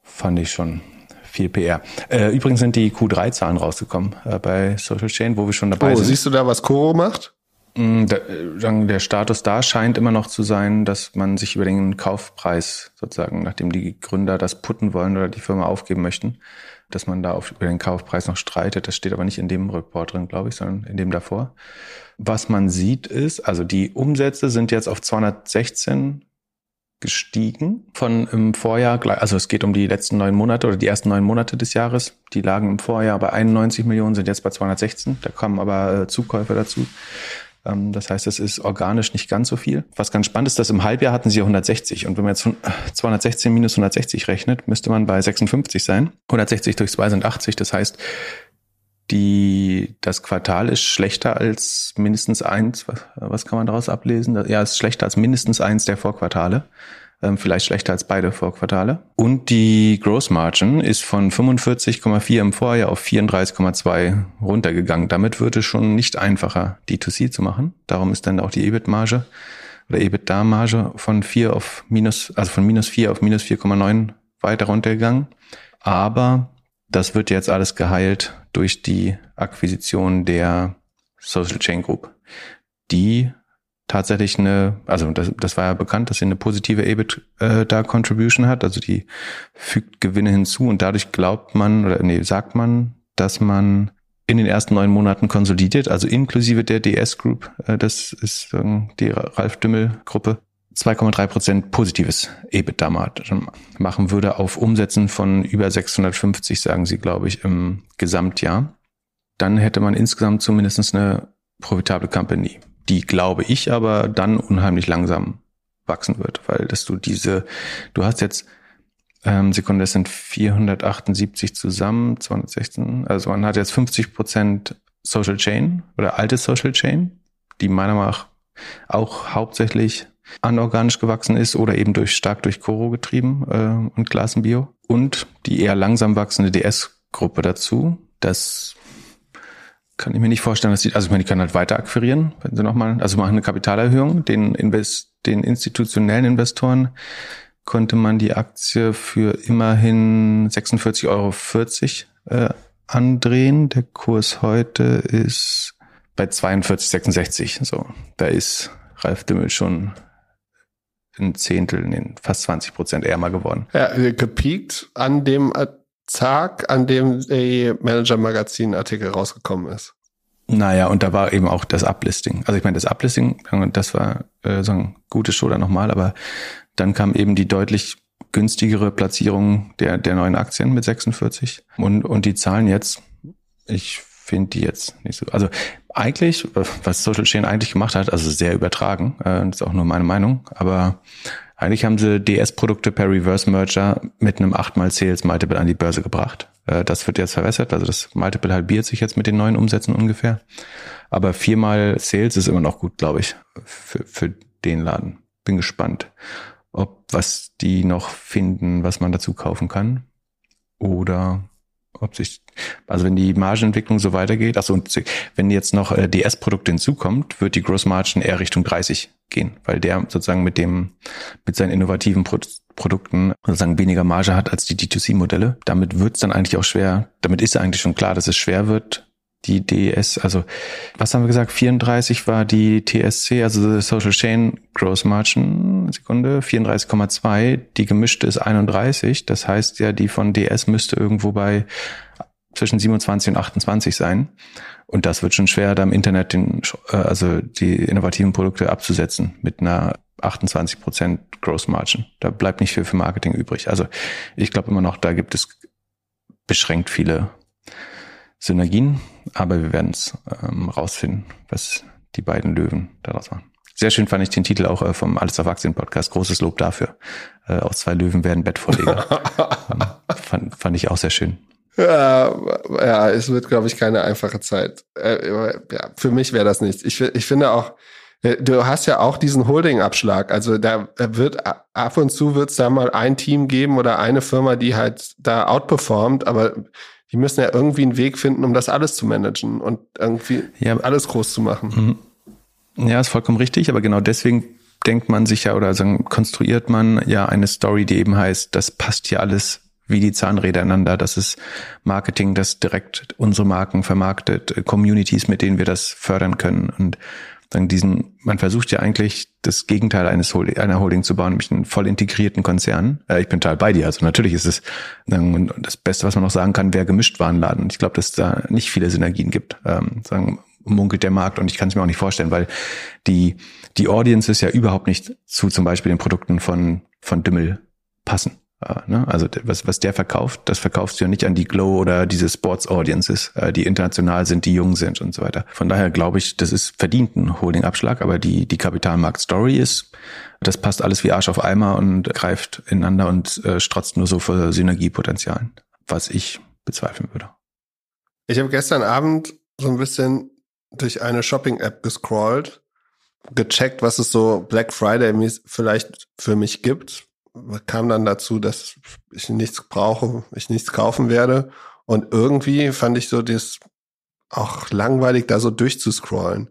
fand ich schon viel PR. Äh, übrigens sind die Q3-Zahlen rausgekommen äh, bei Social Chain, wo wir schon dabei oh, sind. Siehst du da, was Coro macht? Mm, äh, der Status da scheint immer noch zu sein, dass man sich über den Kaufpreis sozusagen, nachdem die Gründer das putten wollen oder die Firma aufgeben möchten, dass man da auf, über den Kaufpreis noch streitet. Das steht aber nicht in dem Report drin, glaube ich, sondern in dem davor. Was man sieht ist, also die Umsätze sind jetzt auf 216 gestiegen von im Vorjahr. Also es geht um die letzten neun Monate oder die ersten neun Monate des Jahres. Die lagen im Vorjahr bei 91 Millionen, sind jetzt bei 216. Da kommen aber äh, Zukäufe dazu. Ähm, das heißt, es ist organisch nicht ganz so viel. Was ganz spannend ist, dass im Halbjahr hatten sie 160. Und wenn man jetzt 216 [CLEARS THROAT] minus 160 rechnet, müsste man bei 56 sein. 160 durch 2 sind 80. Das heißt, die, das Quartal ist schlechter als mindestens eins. Was, was kann man daraus ablesen? Ja, ist schlechter als mindestens eins der Vorquartale vielleicht schlechter als beide Vorquartale. Und die Gross Margin ist von 45,4 im Vorjahr auf 34,2 runtergegangen. Damit wird es schon nicht einfacher, D2C zu machen. Darum ist dann auch die EBIT-Marge oder EBITDA-Marge von 4 auf minus, also von minus 4 auf minus 4,9 weiter runtergegangen. Aber das wird jetzt alles geheilt durch die Akquisition der Social Chain Group, die tatsächlich eine, also das, das war ja bekannt, dass sie eine positive EBITDA-Contribution hat, also die fügt Gewinne hinzu und dadurch glaubt man oder nee, sagt man, dass man in den ersten neun Monaten konsolidiert, also inklusive der DS Group, äh, das ist die Ralf Dümmel Gruppe, 2,3 Prozent positives EBITDA machen würde auf Umsätzen von über 650, sagen sie, glaube ich, im Gesamtjahr. Dann hätte man insgesamt zumindest eine profitable Company die, glaube ich, aber dann unheimlich langsam wachsen wird, weil dass du diese, du hast jetzt ähm, Sekunde, das sind 478 zusammen, 216, also man hat jetzt 50 Prozent Social Chain oder alte Social Chain, die meiner Meinung nach auch hauptsächlich anorganisch gewachsen ist oder eben durch stark durch Coro getrieben äh, und Glasenbio und die eher langsam wachsende DS-Gruppe dazu. Das kann ich mir nicht vorstellen, dass die, also ich meine, die können halt weiter akquirieren, wenn sie nochmal, also machen eine Kapitalerhöhung. Den, Invest, den institutionellen Investoren konnte man die Aktie für immerhin 46,40 Euro äh, andrehen. Der Kurs heute ist bei 42,66. So, da ist Ralf Dümmel schon ein Zehntel, nee, fast 20 Prozent ärmer geworden. Ja, gepiekt an dem Tag, an dem die Manager-Magazin-Artikel rausgekommen ist. Naja, und da war eben auch das Uplisting. Also ich meine, das Uplisting, das war äh, so ein gutes Show da nochmal, aber dann kam eben die deutlich günstigere Platzierung der, der neuen Aktien mit 46. Und, und die Zahlen jetzt, ich finde die jetzt nicht so. Also eigentlich, was Social Chain eigentlich gemacht hat, also sehr übertragen, äh, das ist auch nur meine Meinung, aber eigentlich haben sie DS-Produkte per Reverse Merger mit einem 8 Sales Multiple an die Börse gebracht. Äh, das wird jetzt verwässert, also das Multiple halbiert sich jetzt mit den neuen Umsätzen ungefähr. Aber viermal Sales ist immer noch gut, glaube ich, für, für den Laden. Bin gespannt, ob was die noch finden, was man dazu kaufen kann. Oder ob sich, also wenn die Margenentwicklung so weitergeht, also wenn jetzt noch äh, DS-Produkte hinzukommt, wird die Gross Margin eher Richtung 30 gehen, weil der sozusagen mit dem, mit seinen innovativen Pro Produkten sozusagen weniger Marge hat als die D2C-Modelle. Damit wird es dann eigentlich auch schwer, damit ist eigentlich schon klar, dass es schwer wird, die DS, also was haben wir gesagt? 34 war die TSC, also Social Chain Gross Margin, Sekunde, 34,2. Die gemischte ist 31. Das heißt ja, die von DS müsste irgendwo bei zwischen 27 und 28 sein. Und das wird schon schwer, da im Internet den, äh, also die innovativen Produkte abzusetzen mit einer 28 Prozent Gross Margin. Da bleibt nicht viel für Marketing übrig. Also ich glaube immer noch, da gibt es beschränkt viele Synergien, aber wir werden es ähm, rausfinden, was die beiden Löwen daraus machen. Sehr schön fand ich den Titel auch äh, vom Alles auf Aktien Podcast. Großes Lob dafür. Äh, aus zwei Löwen werden Bettvorleger. [LAUGHS] ähm, fand, fand ich auch sehr schön. Ja, ja, es wird, glaube ich, keine einfache Zeit. Äh, ja, für mich wäre das nichts. Ich, ich finde auch, äh, du hast ja auch diesen Holding-Abschlag. Also da wird ab und zu wird es da mal ein Team geben oder eine Firma, die halt da outperformt, aber die müssen ja irgendwie einen Weg finden, um das alles zu managen und irgendwie ja, alles groß zu machen. Mhm. Ja, ist vollkommen richtig, aber genau deswegen denkt man sich ja oder sagen, konstruiert man ja eine Story, die eben heißt, das passt hier alles wie die Zahnräder einander. Das ist Marketing, das direkt unsere Marken vermarktet, Communities, mit denen wir das fördern können und dann diesen, man versucht ja eigentlich das Gegenteil eines Holding, einer Holding zu bauen, nämlich einen voll integrierten Konzern. Äh, ich bin total bei dir. Also natürlich ist es ähm, das Beste, was man noch sagen kann, wäre gemischt Warenladen. Ich glaube, dass da nicht viele Synergien gibt. Ähm, sagen, munkelt der Markt und ich kann es mir auch nicht vorstellen, weil die, die Audience ist ja überhaupt nicht zu zum Beispiel den Produkten von, von Dümmel passen. Äh, ne? Also was, was der verkauft, das verkaufst du ja nicht an die Glow oder diese Sports Audiences, äh, die international sind, die jung sind und so weiter. Von daher glaube ich, das ist verdient ein Holding-Abschlag, aber die, die Kapitalmarkt-Story ist, das passt alles wie Arsch auf Eimer und greift ineinander und äh, strotzt nur so für Synergiepotenzialen, was ich bezweifeln würde. Ich habe gestern Abend so ein bisschen durch eine Shopping-App gescrollt, gecheckt, was es so Black Friday vielleicht für mich gibt kam dann dazu, dass ich nichts brauche, ich nichts kaufen werde. Und irgendwie fand ich so das auch langweilig, da so durchzuscrollen.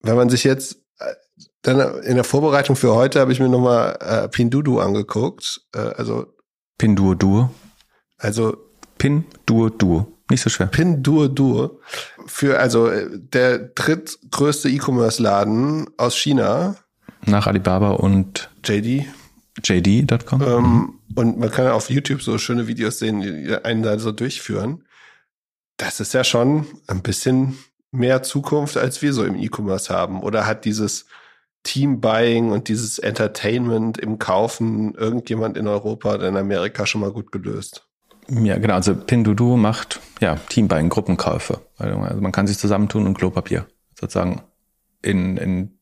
Wenn man sich jetzt äh, dann in der Vorbereitung für heute habe ich mir nochmal äh, Pindudu angeguckt. Äh, also Pinduoduo. Also Pinduoduo. Nicht so schwer. Pinduoduo. Für also äh, der drittgrößte E-Commerce-Laden aus China. Nach Alibaba und JD. JD.com. Ähm, mhm. Und man kann ja auf YouTube so schöne Videos sehen, die einen da so durchführen. Das ist ja schon ein bisschen mehr Zukunft, als wir so im E-Commerce haben. Oder hat dieses Team-Buying und dieses Entertainment im Kaufen irgendjemand in Europa oder in Amerika schon mal gut gelöst? Ja, genau. Also Pinduoduo macht ja Team-Buying, Gruppenkäufe. Also man kann sich zusammentun und Klopapier sozusagen in, in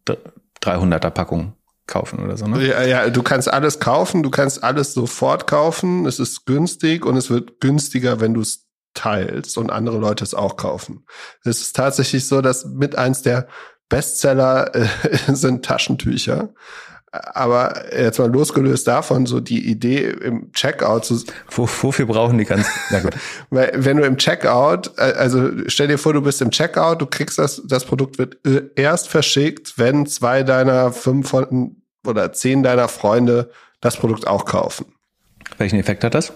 300er Packungen kaufen oder so, ne? Ja, ja, du kannst alles kaufen, du kannst alles sofort kaufen, es ist günstig und es wird günstiger, wenn du es teilst und andere Leute es auch kaufen. Es ist tatsächlich so, dass mit eins der Bestseller äh, [LAUGHS] sind Taschentücher. Aber jetzt mal losgelöst davon, so die Idee im Checkout zu. Wofür brauchen die ganz? Na gut. [LAUGHS] Weil wenn du im Checkout, äh, also stell dir vor, du bist im Checkout, du kriegst das, das Produkt wird äh, erst verschickt, wenn zwei deiner fünf von oder zehn deiner Freunde das Produkt auch kaufen. Welchen Effekt hat das?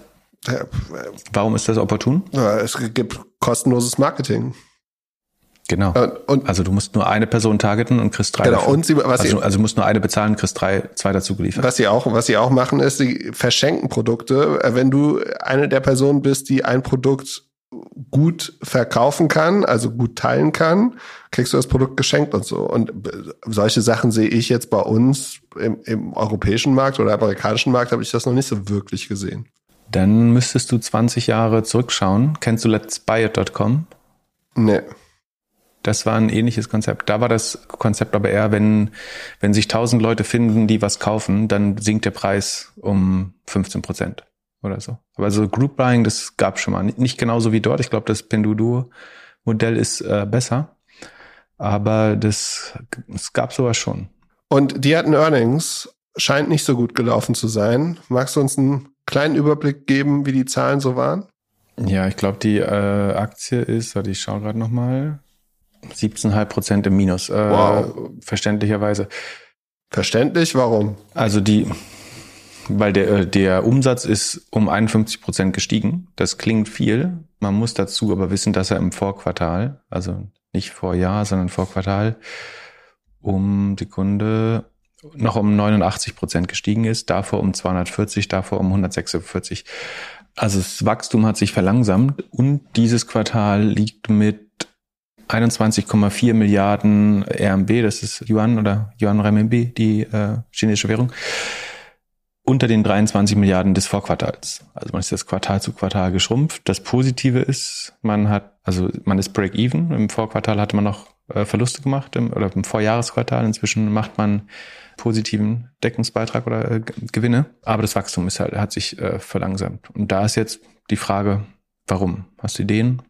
Warum ist das opportun? Ja, es gibt kostenloses Marketing. Genau. Äh, und, also du musst nur eine Person targeten und kriegst drei. Genau. Dafür. Und sie, was also, sie, also du musst nur eine bezahlen, kriegst drei, zwei dazu geliefert. Was sie auch, was sie auch machen, ist, sie verschenken Produkte. Wenn du eine der Personen bist, die ein Produkt gut verkaufen kann, also gut teilen kann, kriegst du das Produkt geschenkt und so. Und solche Sachen sehe ich jetzt bei uns im, im europäischen Markt oder amerikanischen Markt, habe ich das noch nicht so wirklich gesehen. Dann müsstest du 20 Jahre zurückschauen. Kennst du letsbuyit.com? Nee. Das war ein ähnliches Konzept. Da war das Konzept aber eher, wenn, wenn sich 1000 Leute finden, die was kaufen, dann sinkt der Preis um 15 Prozent oder so. Aber so Group Buying, das gab schon mal. Nicht genauso wie dort. Ich glaube, das Pinduoduo-Modell ist äh, besser. Aber das, das gab sowas schon. Und die hatten Earnings. Scheint nicht so gut gelaufen zu sein. Magst du uns einen kleinen Überblick geben, wie die Zahlen so waren? Ja, ich glaube, die äh, Aktie ist, warte, ich schaue gerade nochmal, 17,5 Prozent im Minus. Äh, wow. Verständlicherweise. Verständlich? Warum? Also die, weil der, äh, der Umsatz ist um 51 Prozent gestiegen. Das klingt viel. Man muss dazu aber wissen, dass er im Vorquartal, also nicht vor Jahr, sondern vor Quartal, um Sekunde noch um 89 Prozent gestiegen ist, davor um 240, davor um 146. Also das Wachstum hat sich verlangsamt und dieses Quartal liegt mit 21,4 Milliarden RMB, das ist Yuan oder Yuan Renminbi, die äh, chinesische Währung, unter den 23 Milliarden des Vorquartals. Also man ist das Quartal zu Quartal geschrumpft. Das Positive ist, man hat, also man ist Break-Even. Im Vorquartal hatte man noch äh, Verluste gemacht im, oder im Vorjahresquartal. Inzwischen macht man positiven Deckungsbeitrag oder äh, Gewinne. Aber das Wachstum ist halt, hat sich äh, verlangsamt. Und da ist jetzt die Frage, warum? Hast du Ideen?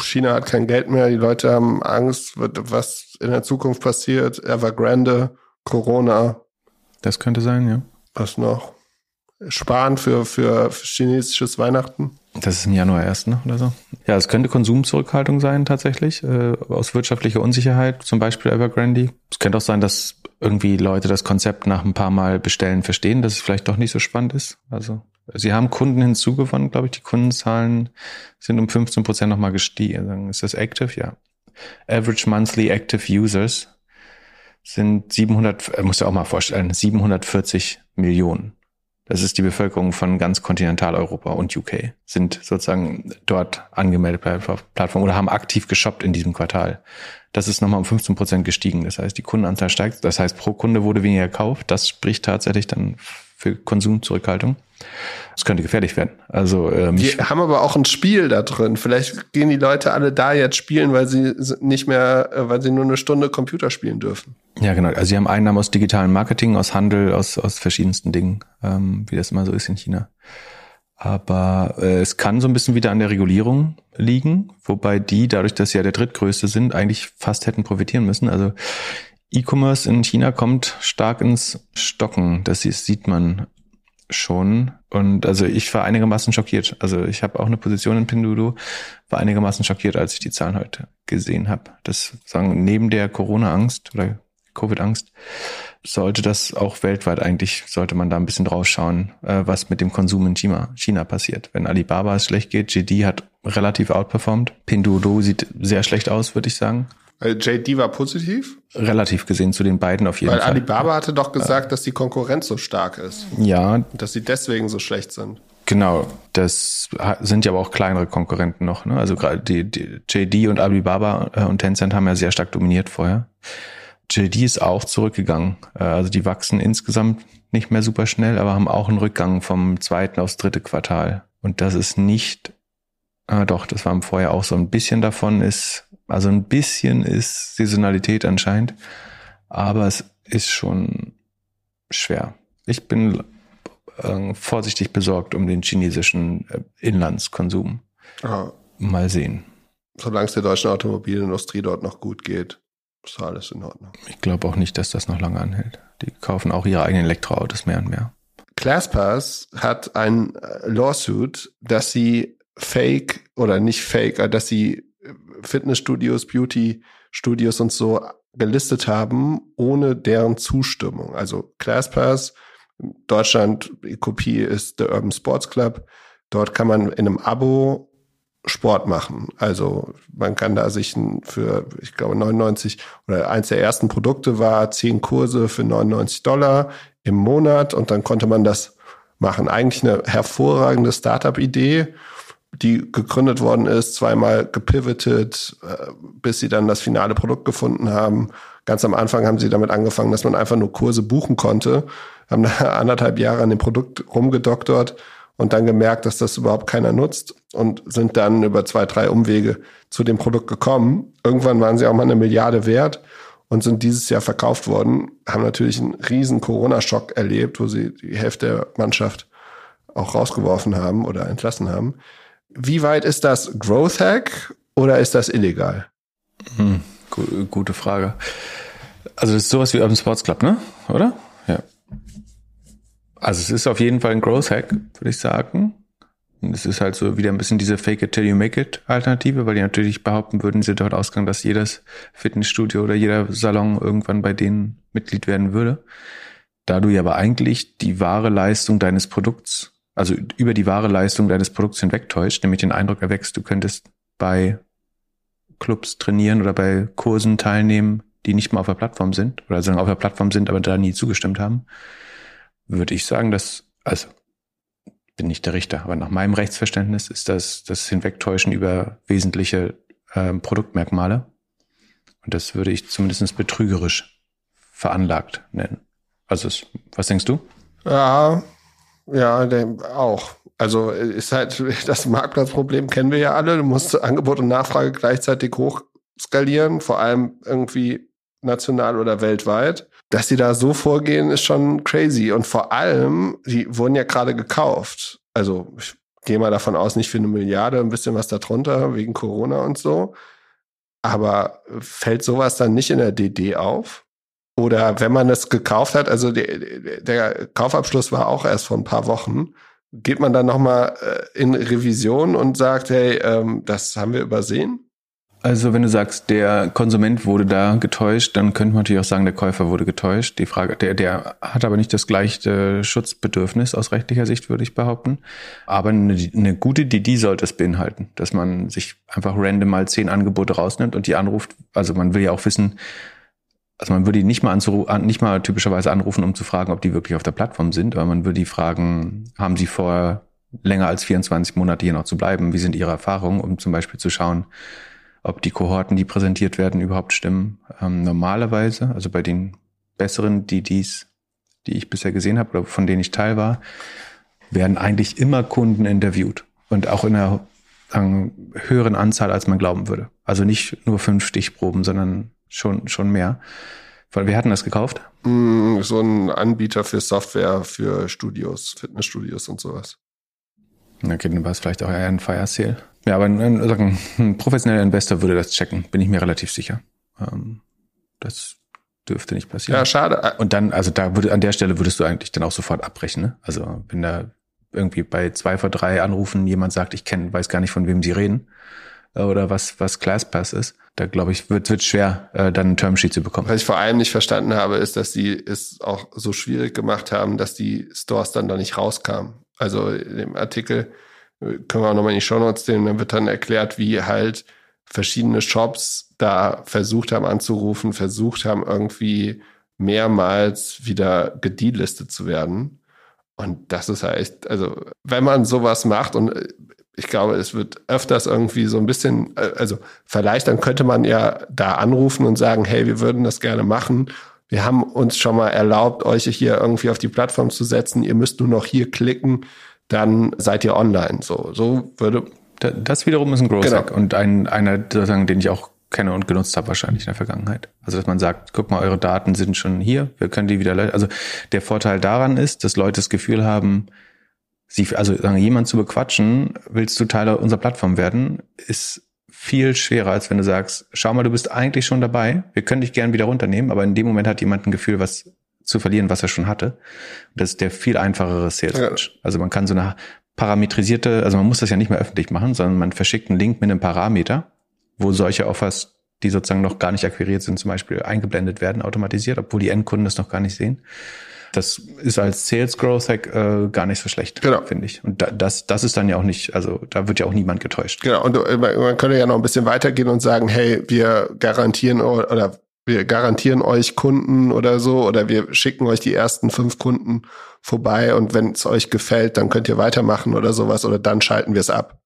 China hat kein Geld mehr, die Leute haben Angst, was in der Zukunft passiert. Evergrande, Corona. Das könnte sein, ja. Was noch? Sparen für, für chinesisches Weihnachten? Das ist im Januar erst, ne? Oder so? Ja, es könnte Konsumzurückhaltung sein tatsächlich, äh, aus wirtschaftlicher Unsicherheit, zum Beispiel Evergrande. Es könnte auch sein, dass irgendwie Leute das Konzept nach ein paar Mal bestellen verstehen, dass es vielleicht doch nicht so spannend ist. Also sie haben Kunden hinzugewonnen, glaube ich. Die Kundenzahlen sind um 15 Prozent nochmal gestiegen. Ist das active? Ja. Average Monthly Active Users sind 700, äh, muss ja auch mal vorstellen, 740 Millionen. Das ist die Bevölkerung von ganz Kontinentaleuropa und UK, sind sozusagen dort angemeldet bei der Plattform oder haben aktiv geshoppt in diesem Quartal. Das ist nochmal um 15 Prozent gestiegen. Das heißt, die Kundenanzahl steigt. Das heißt, pro Kunde wurde weniger gekauft. Das spricht tatsächlich dann für Konsumzurückhaltung. Das könnte gefährlich werden. Also ähm, die haben aber auch ein Spiel da drin. Vielleicht gehen die Leute alle da jetzt spielen, weil sie nicht mehr, äh, weil sie nur eine Stunde Computer spielen dürfen. Ja, genau. Also sie haben Einnahmen aus digitalen Marketing, aus Handel, aus aus verschiedensten Dingen, ähm, wie das immer so ist in China. Aber äh, es kann so ein bisschen wieder an der Regulierung liegen, wobei die, dadurch, dass sie ja der drittgrößte sind, eigentlich fast hätten profitieren müssen. Also E-Commerce in China kommt stark ins Stocken. Das sieht man schon. Und also ich war einigermaßen schockiert. Also ich habe auch eine Position in Pinduoduo, war einigermaßen schockiert, als ich die Zahlen heute gesehen habe. Das sagen neben der Corona-Angst oder Covid-Angst sollte das auch weltweit eigentlich, sollte man da ein bisschen drauf schauen, äh, was mit dem Konsum in China, China passiert. Wenn Alibaba es schlecht geht, JD hat relativ outperformed. Pinduoduo sieht sehr schlecht aus, würde ich sagen. JD war positiv? Relativ gesehen zu den beiden auf jeden Weil Fall. Weil Alibaba hatte doch gesagt, dass die Konkurrenz so stark ist. Ja. Dass sie deswegen so schlecht sind. Genau, das sind ja aber auch kleinere Konkurrenten noch. Ne? Also gerade die, die JD und Alibaba äh, und Tencent haben ja sehr stark dominiert vorher. JD ist auch zurückgegangen. Äh, also die wachsen insgesamt nicht mehr super schnell, aber haben auch einen Rückgang vom zweiten aufs dritte Quartal. Und das ist nicht, ah doch, das war vorher auch so ein bisschen davon, ist also ein bisschen ist Saisonalität anscheinend, aber es ist schon schwer. Ich bin äh, vorsichtig besorgt um den chinesischen äh, Inlandskonsum. Aha. Mal sehen. Solange es der deutschen Automobilindustrie dort noch gut geht, ist alles in Ordnung. Ich glaube auch nicht, dass das noch lange anhält. Die kaufen auch ihre eigenen Elektroautos mehr und mehr. ClassPass hat ein äh, Lawsuit, dass sie fake oder nicht fake, äh, dass sie Fitnessstudios, Beauty-Studios und so gelistet haben, ohne deren Zustimmung. Also ClassPass, Deutschland, die Kopie ist der Urban Sports Club. Dort kann man in einem Abo Sport machen. Also man kann da sich für, ich glaube, 99 oder eins der ersten Produkte war zehn Kurse für 99 Dollar im Monat und dann konnte man das machen. Eigentlich eine hervorragende Startup-Idee die gegründet worden ist, zweimal gepivotet, äh, bis sie dann das finale Produkt gefunden haben. Ganz am Anfang haben sie damit angefangen, dass man einfach nur Kurse buchen konnte, haben da [LAUGHS] anderthalb Jahre an dem Produkt rumgedoktert und dann gemerkt, dass das überhaupt keiner nutzt und sind dann über zwei, drei Umwege zu dem Produkt gekommen. Irgendwann waren sie auch mal eine Milliarde wert und sind dieses Jahr verkauft worden, haben natürlich einen riesen Corona-Schock erlebt, wo sie die Hälfte der Mannschaft auch rausgeworfen haben oder entlassen haben. Wie weit ist das Growth Hack oder ist das illegal? Hm, gute Frage. Also das ist sowas wie Urban Sports Club, ne? Oder? Ja. Also es ist auf jeden Fall ein Growth Hack, würde ich sagen. Und es ist halt so wieder ein bisschen diese Fake it till you make it Alternative, weil die natürlich behaupten würden, sie dort ausgegangen, dass jedes Fitnessstudio oder jeder Salon irgendwann bei denen Mitglied werden würde. Da du ja aber eigentlich die wahre Leistung deines Produkts also über die wahre Leistung deines Produkts hinwegtäuscht, nämlich den Eindruck erwächst, du könntest bei Clubs trainieren oder bei Kursen teilnehmen, die nicht mal auf der Plattform sind oder sagen auf der Plattform sind, aber da nie zugestimmt haben, würde ich sagen, dass, also bin nicht der Richter, aber nach meinem Rechtsverständnis ist das das Hinwegtäuschen über wesentliche äh, Produktmerkmale. Und das würde ich zumindest betrügerisch veranlagt nennen. Also, was denkst du? Ja, ja, auch. Also ist halt [LAUGHS] das Marktplatzproblem kennen wir ja alle. Du musst Angebot und Nachfrage gleichzeitig hochskalieren, vor allem irgendwie national oder weltweit. Dass die da so vorgehen, ist schon crazy. Und vor allem, die wurden ja gerade gekauft. Also ich gehe mal davon aus, nicht für eine Milliarde, ein bisschen was darunter wegen Corona und so. Aber fällt sowas dann nicht in der DD auf? Oder wenn man es gekauft hat, also der, der Kaufabschluss war auch erst vor ein paar Wochen, geht man dann nochmal äh, in Revision und sagt, hey, ähm, das haben wir übersehen? Also wenn du sagst, der Konsument wurde da getäuscht, dann könnte man natürlich auch sagen, der Käufer wurde getäuscht. Die Frage, der, der hat aber nicht das gleiche Schutzbedürfnis aus rechtlicher Sicht, würde ich behaupten. Aber eine, eine gute DD sollte es beinhalten, dass man sich einfach random mal zehn Angebote rausnimmt und die anruft. Also man will ja auch wissen, also man würde die nicht mal, anzurufen, nicht mal typischerweise anrufen, um zu fragen, ob die wirklich auf der Plattform sind, aber man würde die fragen, haben sie vor länger als 24 Monate hier noch zu bleiben? Wie sind ihre Erfahrungen, um zum Beispiel zu schauen, ob die Kohorten, die präsentiert werden, überhaupt stimmen? Ähm, normalerweise, also bei den besseren DDs, die ich bisher gesehen habe oder von denen ich Teil war, werden eigentlich immer Kunden interviewt und auch in einer sagen, höheren Anzahl, als man glauben würde. Also nicht nur fünf Stichproben, sondern schon, schon mehr. Weil wir hatten das gekauft? Mm, so ein Anbieter für Software für Studios, Fitnessstudios und sowas. Okay, dann war es vielleicht auch eher ein Fire Sale. Ja, aber ein, ein, ein, professioneller Investor würde das checken, bin ich mir relativ sicher. Ähm, das dürfte nicht passieren. Ja, schade. Und dann, also da würde, an der Stelle würdest du eigentlich dann auch sofort abbrechen, ne? Also wenn da irgendwie bei zwei vor drei Anrufen jemand sagt, ich kenne, weiß gar nicht, von wem sie reden oder was, was ClassPass ist, da glaube ich, wird es schwer, äh, dann ein Termsheet zu bekommen. Was ich vor allem nicht verstanden habe, ist, dass sie es auch so schwierig gemacht haben, dass die Stores dann da nicht rauskamen. Also in dem Artikel äh, können wir auch nochmal in die Show Notes nehmen, dann wird dann erklärt, wie halt verschiedene Shops da versucht haben anzurufen, versucht haben irgendwie mehrmals wieder gedelistet zu werden. Und das ist halt echt, also wenn man sowas macht und äh, ich glaube, es wird öfters irgendwie so ein bisschen, äh, also vielleicht dann könnte man ja da anrufen und sagen, hey, wir würden das gerne machen. Wir haben uns schon mal erlaubt, euch hier irgendwie auf die Plattform zu setzen. Ihr müsst nur noch hier klicken, dann seid ihr online. So, so würde. Das wiederum ist ein Growth genau. und ein, einer, sozusagen, den ich auch kenne und genutzt habe wahrscheinlich in der Vergangenheit. Also dass man sagt, guck mal, eure Daten sind schon hier, wir können die wieder. Also der Vorteil daran ist, dass Leute das Gefühl haben, sie, also sagen, jemand zu bequatschen, willst du Teil unserer Plattform werden, ist viel schwerer, als wenn du sagst, schau mal, du bist eigentlich schon dabei, wir können dich gerne wieder runternehmen, aber in dem Moment hat jemand ein Gefühl, was zu verlieren, was er schon hatte. Das ist der viel einfachere Sales ja. Also man kann so eine parametrisierte, also man muss das ja nicht mehr öffentlich machen, sondern man verschickt einen Link mit einem Parameter wo solche Offers, die sozusagen noch gar nicht akquiriert sind, zum Beispiel eingeblendet werden, automatisiert, obwohl die Endkunden das noch gar nicht sehen. Das ist als Sales Growth Hack äh, gar nicht so schlecht, genau. finde ich. Und da, das, das ist dann ja auch nicht, also da wird ja auch niemand getäuscht. Genau, und äh, man könnte ja noch ein bisschen weitergehen und sagen, hey, wir garantieren oder wir garantieren euch Kunden oder so, oder wir schicken euch die ersten fünf Kunden vorbei und wenn es euch gefällt, dann könnt ihr weitermachen oder sowas, oder dann schalten wir es ab.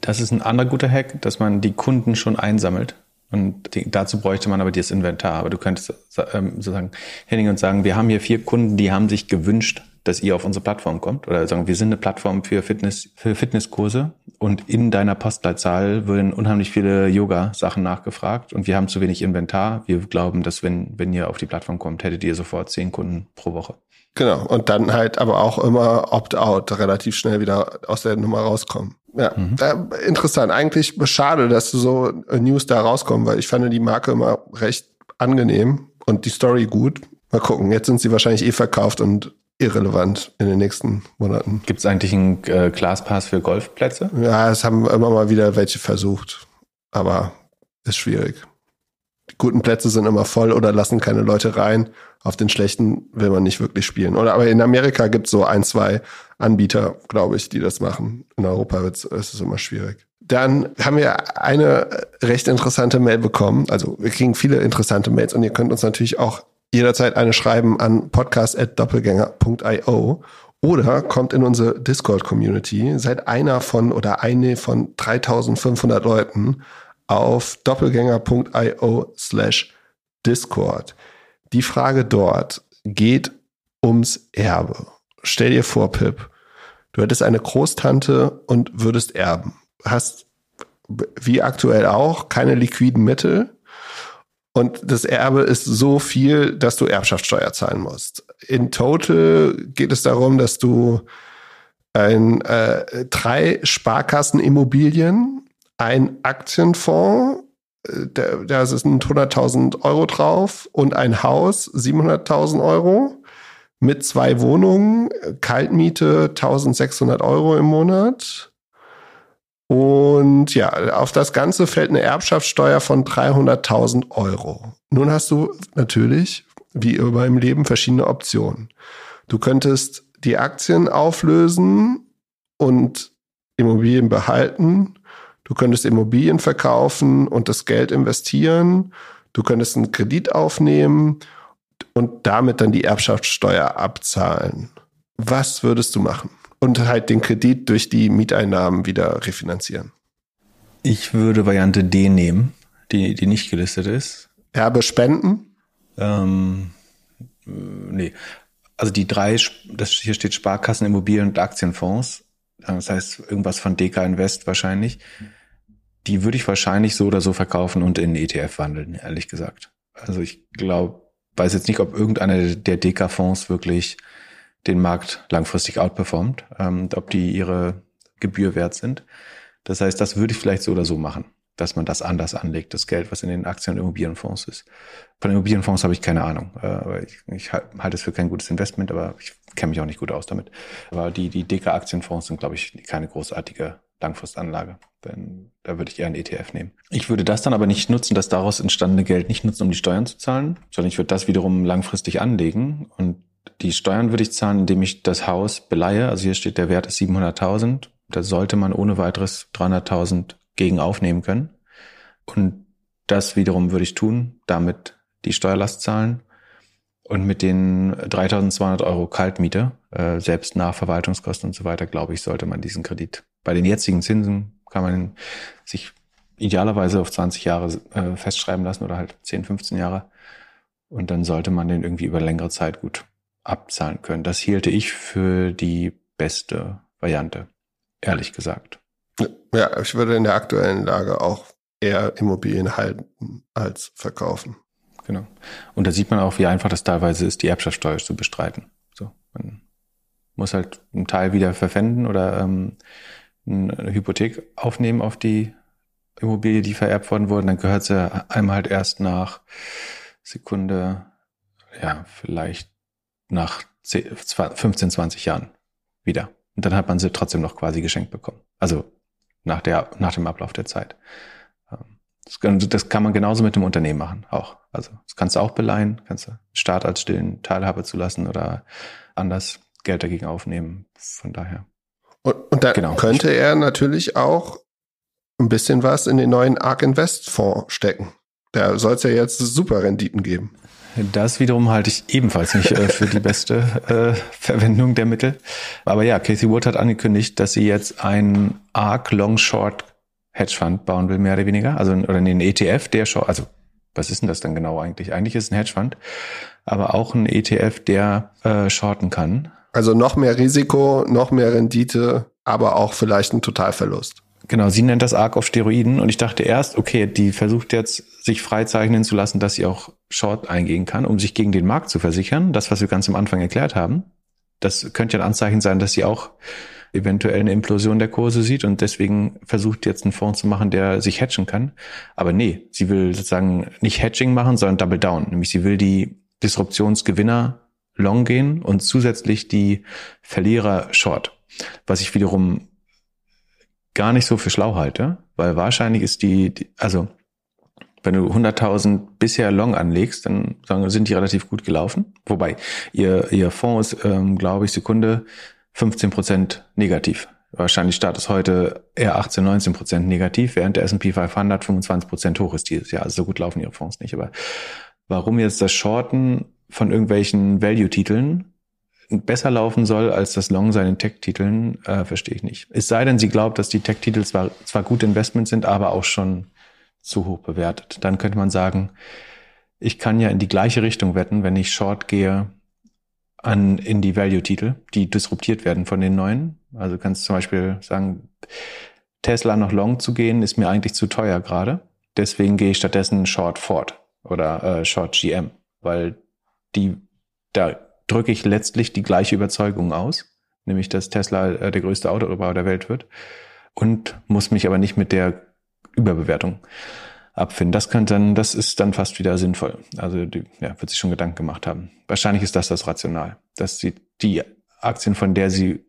Das ist ein anderer guter Hack, dass man die Kunden schon einsammelt. Und dazu bräuchte man aber das Inventar. Aber du könntest ähm, sozusagen hingehen und sagen, wir haben hier vier Kunden, die haben sich gewünscht, dass ihr auf unsere Plattform kommt. Oder sagen, wir sind eine Plattform für Fitness, für Fitnesskurse und in deiner Postleitzahl würden unheimlich viele Yoga-Sachen nachgefragt und wir haben zu wenig Inventar. Wir glauben, dass wenn, wenn ihr auf die Plattform kommt, hättet ihr sofort zehn Kunden pro Woche. Genau. Und dann halt aber auch immer Opt-out, relativ schnell wieder aus der Nummer rauskommen. Ja, mhm. äh, interessant. Eigentlich schade, dass so News da rauskommen, weil ich fand die Marke immer recht angenehm und die Story gut. Mal gucken. Jetzt sind sie wahrscheinlich eh verkauft und irrelevant in den nächsten Monaten. Gibt es eigentlich einen äh, Classpass für Golfplätze? Ja, es haben immer mal wieder welche versucht, aber ist schwierig. Die guten Plätze sind immer voll oder lassen keine Leute rein. Auf den schlechten will man nicht wirklich spielen. Oder aber in Amerika gibt es so ein, zwei Anbieter, glaube ich, die das machen. In Europa ist es immer schwierig. Dann haben wir eine recht interessante Mail bekommen. Also wir kriegen viele interessante Mails und ihr könnt uns natürlich auch jederzeit eine schreiben an podcast.doppelgänger.io oder kommt in unsere Discord-Community. Seid einer von oder eine von 3500 Leuten auf doppelgänger.io slash Discord. Die Frage dort geht ums Erbe. Stell dir vor, Pip, du hättest eine Großtante und würdest erben. Hast, wie aktuell auch, keine liquiden Mittel. Und das Erbe ist so viel, dass du Erbschaftssteuer zahlen musst. In total geht es darum, dass du ein, äh, drei Sparkassenimmobilien, ein Aktienfonds da, da sind 100.000 Euro drauf und ein Haus 700.000 Euro mit zwei Wohnungen, Kaltmiete 1600 Euro im Monat. Und ja, auf das Ganze fällt eine Erbschaftssteuer von 300.000 Euro. Nun hast du natürlich, wie immer im Leben, verschiedene Optionen. Du könntest die Aktien auflösen und Immobilien behalten Du könntest Immobilien verkaufen und das Geld investieren. du könntest einen Kredit aufnehmen und damit dann die Erbschaftssteuer abzahlen. Was würdest du machen? Und halt den Kredit durch die Mieteinnahmen wieder refinanzieren. Ich würde Variante D nehmen, die, die nicht gelistet ist. Erbe spenden? Ähm, nee. Also die drei, das hier steht Sparkassen, Immobilien und Aktienfonds. Das heißt irgendwas von DK Invest wahrscheinlich. Die würde ich wahrscheinlich so oder so verkaufen und in ETF wandeln, ehrlich gesagt. Also ich glaube, weiß jetzt nicht, ob irgendeiner der DK-Fonds wirklich den Markt langfristig outperformt, ähm, ob die ihre Gebühr wert sind. Das heißt, das würde ich vielleicht so oder so machen, dass man das anders anlegt, das Geld, was in den Aktien- und Immobilienfonds ist. Von Immobilienfonds habe ich keine Ahnung. Äh, ich, ich halte es für kein gutes Investment, aber ich kenne mich auch nicht gut aus damit. Aber die, die DK-Aktienfonds sind, glaube ich, keine großartige Langfristanlage. Denn da würde ich eher einen ETF nehmen. Ich würde das dann aber nicht nutzen, das daraus entstandene Geld nicht nutzen, um die Steuern zu zahlen, sondern ich würde das wiederum langfristig anlegen und die Steuern würde ich zahlen, indem ich das Haus beleihe. Also hier steht, der Wert ist 700.000. Da sollte man ohne weiteres 300.000 gegen aufnehmen können. Und das wiederum würde ich tun, damit die Steuerlast zahlen und mit den 3.200 Euro Kaltmiete, äh, selbst nach Verwaltungskosten und so weiter, glaube ich, sollte man diesen Kredit. Bei den jetzigen Zinsen kann man sich idealerweise auf 20 Jahre äh, festschreiben lassen oder halt 10, 15 Jahre. Und dann sollte man den irgendwie über längere Zeit gut abzahlen können. Das hielte ich für die beste Variante, ehrlich gesagt. Ja, ich würde in der aktuellen Lage auch eher Immobilien halten als verkaufen. Genau. Und da sieht man auch, wie einfach das teilweise ist, die Erbschaftssteuer zu bestreiten. So, man muss halt einen Teil wieder verpfänden oder ähm, eine Hypothek aufnehmen auf die Immobilie, die vererbt worden wurde. Dann gehört sie einem halt erst nach Sekunde, ja, vielleicht nach 15, 20 Jahren wieder. Und dann hat man sie trotzdem noch quasi geschenkt bekommen. Also nach, der, nach dem Ablauf der Zeit. Ähm, das kann, das kann man genauso mit dem Unternehmen machen, auch. Also das kannst du auch beleihen, kannst du Staat als stillen Teilhabe zulassen oder anders Geld dagegen aufnehmen. Von daher. Und, und dann genau. könnte er natürlich auch ein bisschen was in den neuen ARK Invest Fonds stecken. Da soll es ja jetzt super Renditen geben. Das wiederum halte ich ebenfalls nicht äh, für die beste äh, Verwendung der Mittel. Aber ja, Casey Wood hat angekündigt, dass sie jetzt ein ARC Long Short Hedge Fund bauen will, mehr oder weniger. Also oder einen ETF, der schon, also was ist denn das dann genau eigentlich? Eigentlich ist es ein Hedge Fund, aber auch ein ETF, der äh, shorten kann. Also noch mehr Risiko, noch mehr Rendite, aber auch vielleicht ein Totalverlust. Genau, sie nennt das Arc auf Steroiden und ich dachte erst, okay, die versucht jetzt sich freizeichnen zu lassen, dass sie auch Short eingehen kann, um sich gegen den Markt zu versichern. Das, was wir ganz am Anfang erklärt haben. Das könnte ja ein Anzeichen sein, dass sie auch eventuell eine Implosion der Kurse sieht und deswegen versucht jetzt einen Fonds zu machen, der sich hatchen kann. Aber nee, sie will sozusagen nicht Hatching machen, sondern Double Down. Nämlich sie will die Disruptionsgewinner long gehen und zusätzlich die Verlierer short. Was ich wiederum gar nicht so für schlau halte, weil wahrscheinlich ist die, die also wenn du 100.000 bisher long anlegst, dann sagen, sind die relativ gut gelaufen. Wobei ihr, ihr Fonds ist, ähm, glaube ich, Sekunde 15 Prozent negativ. Wahrscheinlich startet es heute eher 18, 19 Prozent negativ, während der S&P 500 25 Prozent hoch ist dieses Jahr. Also so gut laufen ihre Fonds nicht. Aber warum jetzt das Shorten von irgendwelchen Value-Titeln besser laufen soll als das Long seinen Tech-Titeln, äh, verstehe ich nicht. Es sei denn, sie glaubt, dass die Tech-Titel zwar, zwar gute Investments sind, aber auch schon zu hoch bewertet. Dann könnte man sagen, ich kann ja in die gleiche Richtung wetten, wenn ich Short gehe an, in die Value-Titel, die disruptiert werden von den neuen. Also kannst zum Beispiel sagen, Tesla noch Long zu gehen, ist mir eigentlich zu teuer gerade. Deswegen gehe ich stattdessen Short Ford oder äh, Short GM, weil die da drücke ich letztlich die gleiche Überzeugung aus, nämlich dass Tesla äh, der größte Autobauer der Welt wird und muss mich aber nicht mit der Überbewertung abfinden. Das könnte dann, das ist dann fast wieder sinnvoll. Also die, ja, wird sich schon Gedanken gemacht haben. Wahrscheinlich ist das das Rational, dass sie die Aktien, von der sie,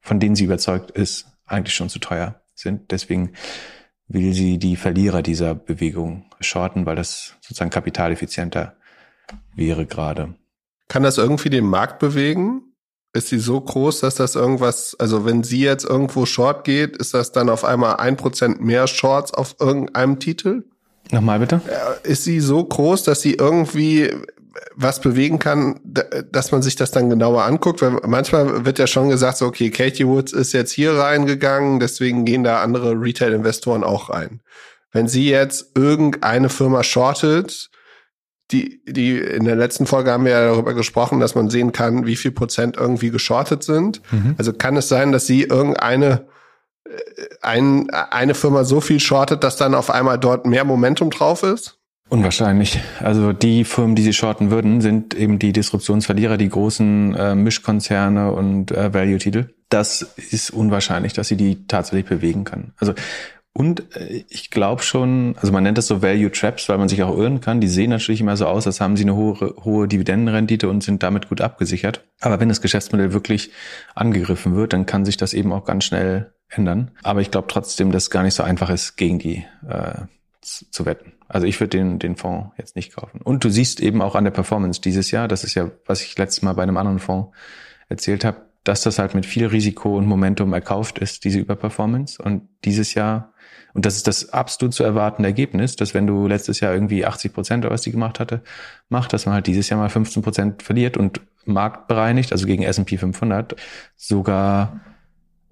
von denen sie überzeugt ist, eigentlich schon zu teuer sind. Deswegen will sie die Verlierer dieser Bewegung shorten, weil das sozusagen kapitaleffizienter wäre gerade. Kann das irgendwie den Markt bewegen? Ist sie so groß, dass das irgendwas, also wenn sie jetzt irgendwo short geht, ist das dann auf einmal ein Prozent mehr Shorts auf irgendeinem Titel? Nochmal bitte? Ist sie so groß, dass sie irgendwie was bewegen kann, dass man sich das dann genauer anguckt, weil manchmal wird ja schon gesagt, so, okay, Katie Woods ist jetzt hier reingegangen, deswegen gehen da andere Retail-Investoren auch rein. Wenn sie jetzt irgendeine Firma shortet, die, die, in der letzten Folge haben wir ja darüber gesprochen, dass man sehen kann, wie viel Prozent irgendwie geschortet sind. Mhm. Also kann es sein, dass sie irgendeine, äh, ein, eine Firma so viel shortet, dass dann auf einmal dort mehr Momentum drauf ist? Unwahrscheinlich. Also die Firmen, die sie shorten würden, sind eben die Disruptionsverlierer, die großen äh, Mischkonzerne und äh, Value-Titel. Das ist unwahrscheinlich, dass sie die tatsächlich bewegen kann. Also und äh, ich glaube schon, also man nennt das so Value Traps, weil man sich auch irren kann. Die sehen natürlich immer so aus, als haben sie eine hohe, hohe Dividendenrendite und sind damit gut abgesichert. Aber wenn das Geschäftsmodell wirklich angegriffen wird, dann kann sich das eben auch ganz schnell ändern. Aber ich glaube trotzdem, dass es gar nicht so einfach ist, gegen die äh, zu wetten. Also ich würde den, den Fonds jetzt nicht kaufen. Und du siehst eben auch an der Performance dieses Jahr, das ist ja, was ich letztes Mal bei einem anderen Fonds erzählt habe, dass das halt mit viel Risiko und Momentum erkauft ist, diese Überperformance. Und dieses Jahr, und das ist das absolut zu erwartende Ergebnis, dass wenn du letztes Jahr irgendwie 80 Prozent oder was die gemacht hatte, macht, dass man halt dieses Jahr mal 15 Prozent verliert und marktbereinigt, also gegen S&P 500, sogar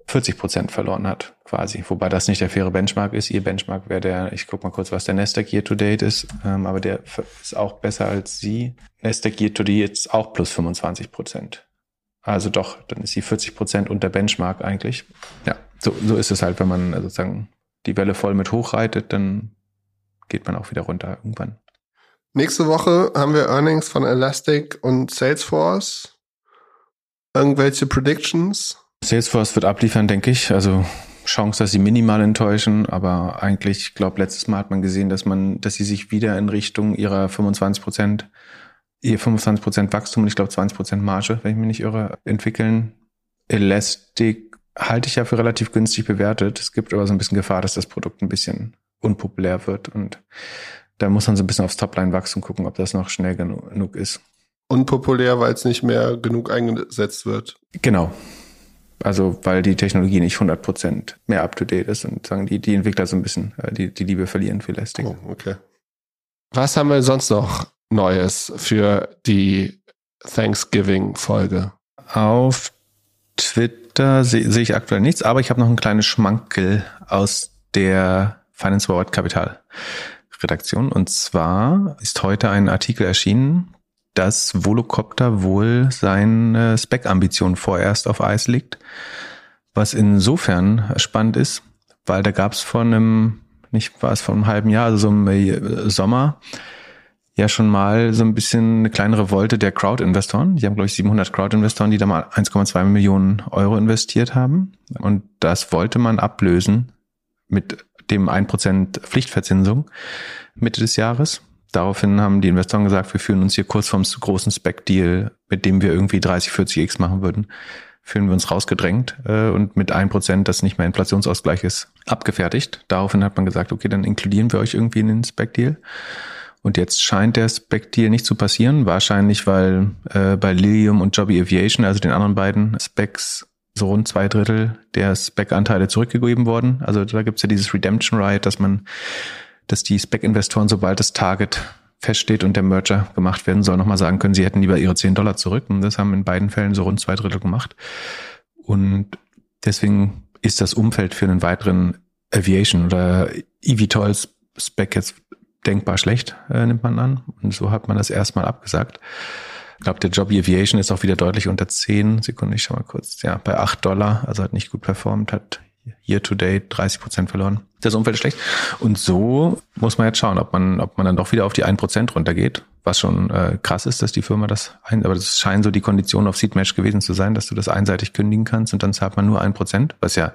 40 Prozent verloren hat, quasi. Wobei das nicht der faire Benchmark ist. Ihr Benchmark wäre der, ich guck mal kurz, was der Nasdaq Year to Date ist, ähm, aber der ist auch besser als sie. Nasdaq Year to Date ist auch plus 25 Prozent. Also doch, dann ist sie 40 Prozent unter Benchmark eigentlich. Ja, so, so ist es halt, wenn man sozusagen die Welle voll mit hochreitet, dann geht man auch wieder runter irgendwann. Nächste Woche haben wir Earnings von Elastic und Salesforce. Irgendwelche Predictions? Salesforce wird abliefern, denke ich. Also Chance, dass sie minimal enttäuschen, aber eigentlich, ich glaube, letztes Mal hat man gesehen, dass man, dass sie sich wieder in Richtung ihrer 25 Prozent, ihr 25 Prozent Wachstum und ich glaube 20 Prozent Marge, wenn ich mich nicht irre, entwickeln. Elastic halte ich ja für relativ günstig bewertet. Es gibt aber so ein bisschen Gefahr, dass das Produkt ein bisschen unpopulär wird und da muss man so ein bisschen aufs Topline-Wachstum gucken, ob das noch schnell genug ist. Unpopulär, weil es nicht mehr genug eingesetzt wird. Genau, also weil die Technologie nicht 100% mehr up-to-date ist und sagen die, die Entwickler so ein bisschen äh, die, die Liebe verlieren für Elastic. Oh, okay. Was haben wir sonst noch Neues für die Thanksgiving-Folge? Auf Twitter sehe seh ich aktuell nichts, aber ich habe noch ein kleines Schmankel aus der Finance Forward Kapital Redaktion. Und zwar ist heute ein Artikel erschienen dass Volocopter wohl seine Spec-Ambition vorerst auf Eis legt. Was insofern spannend ist, weil da gab es vor einem, nicht war es vor einem halben Jahr, also so im äh, Sommer, ja schon mal so ein bisschen eine kleinere Wolte der Crowd-Investoren. Die haben, glaube ich, 700 Crowd-Investoren, die da mal 1,2 Millionen Euro investiert haben. Und das wollte man ablösen mit dem 1% Pflichtverzinsung Mitte des Jahres. Daraufhin haben die Investoren gesagt, wir fühlen uns hier kurz vorm großen Spec-Deal, mit dem wir irgendwie 30, 40 X machen würden, fühlen wir uns rausgedrängt äh, und mit ein Prozent, das nicht mehr Inflationsausgleich ist, abgefertigt. Daraufhin hat man gesagt, okay, dann inkludieren wir euch irgendwie in den Spec-Deal. Und jetzt scheint der Spec-Deal nicht zu passieren, wahrscheinlich weil äh, bei Lilium und Jobby Aviation, also den anderen beiden Specs, so rund zwei Drittel der Spec-Anteile zurückgegeben worden. Also da gibt's ja dieses Redemption Right, dass man dass die Spec-Investoren, sobald das Target feststeht und der Merger gemacht werden soll, nochmal sagen können, sie hätten lieber ihre 10 Dollar zurück. Und das haben in beiden Fällen so rund zwei Drittel gemacht. Und deswegen ist das Umfeld für einen weiteren Aviation oder eVTOLs Spec jetzt denkbar schlecht, äh, nimmt man an. Und so hat man das erstmal abgesagt. Ich glaube, der Job Aviation ist auch wieder deutlich unter 10 Sekunden. Ich schau mal kurz. Ja, bei 8 Dollar, also hat nicht gut performt, hat year to date 30 Prozent verloren. Das Umfeld ist schlecht. Und so muss man jetzt schauen, ob man, ob man dann doch wieder auf die 1 Prozent runtergeht, was schon äh, krass ist, dass die Firma das ein, aber das scheinen so die Konditionen auf Seedmatch gewesen zu sein, dass du das einseitig kündigen kannst und dann zahlt man nur ein Prozent, was ja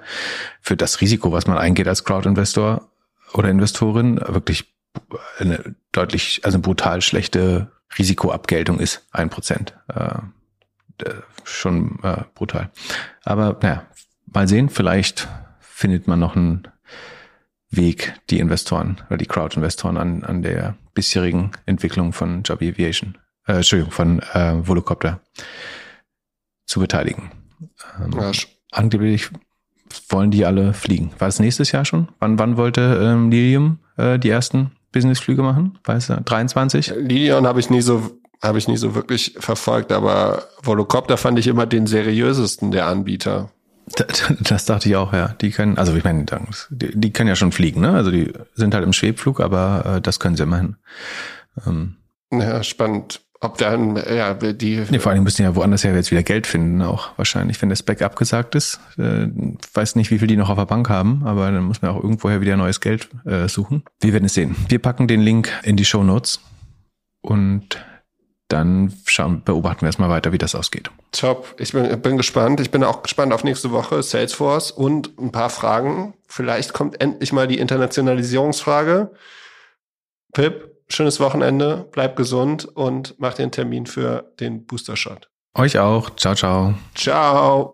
für das Risiko, was man eingeht als Crowd-Investor oder Investorin, wirklich eine deutlich, also brutal schlechte Risikoabgeltung ist, ein Prozent. Äh, schon äh, brutal. Aber naja, mal sehen, vielleicht findet man noch einen Weg, die Investoren oder die Crowd-Investoren an, an der bisherigen Entwicklung von Job Aviation, äh, Entschuldigung, von äh, Volocopter zu beteiligen. Ähm, ja. Angeblich wollen die alle fliegen. War es nächstes Jahr schon? Wann, wann wollte ähm, Lilium äh, die ersten Businessflüge machen? Weißt du, 23? Lidion habe ich nie so habe ich nie so wirklich verfolgt, aber Volocopter fand ich immer den seriösesten der Anbieter. [LAUGHS] Das dachte ich auch, ja. Die können, also ich meine, die, die können ja schon fliegen, ne? Also die sind halt im Schwebflug, aber äh, das können sie immerhin. Ähm, ja, spannend. Ob dann, ja, die. Nee, vor allem müssen ja woanders ja jetzt wieder Geld finden, auch wahrscheinlich, wenn das Back abgesagt ist. Äh, weiß nicht, wie viel die noch auf der Bank haben, aber dann muss man auch irgendwoher wieder neues Geld äh, suchen. Wir werden es sehen. Wir packen den Link in die Show Notes und dann schauen, beobachten wir erstmal weiter, wie das ausgeht. Top. Ich bin, bin gespannt. Ich bin auch gespannt auf nächste Woche Salesforce und ein paar Fragen. Vielleicht kommt endlich mal die Internationalisierungsfrage. Pip, schönes Wochenende, bleib gesund und mach den Termin für den Booster Shot. Euch auch. Ciao, ciao. Ciao.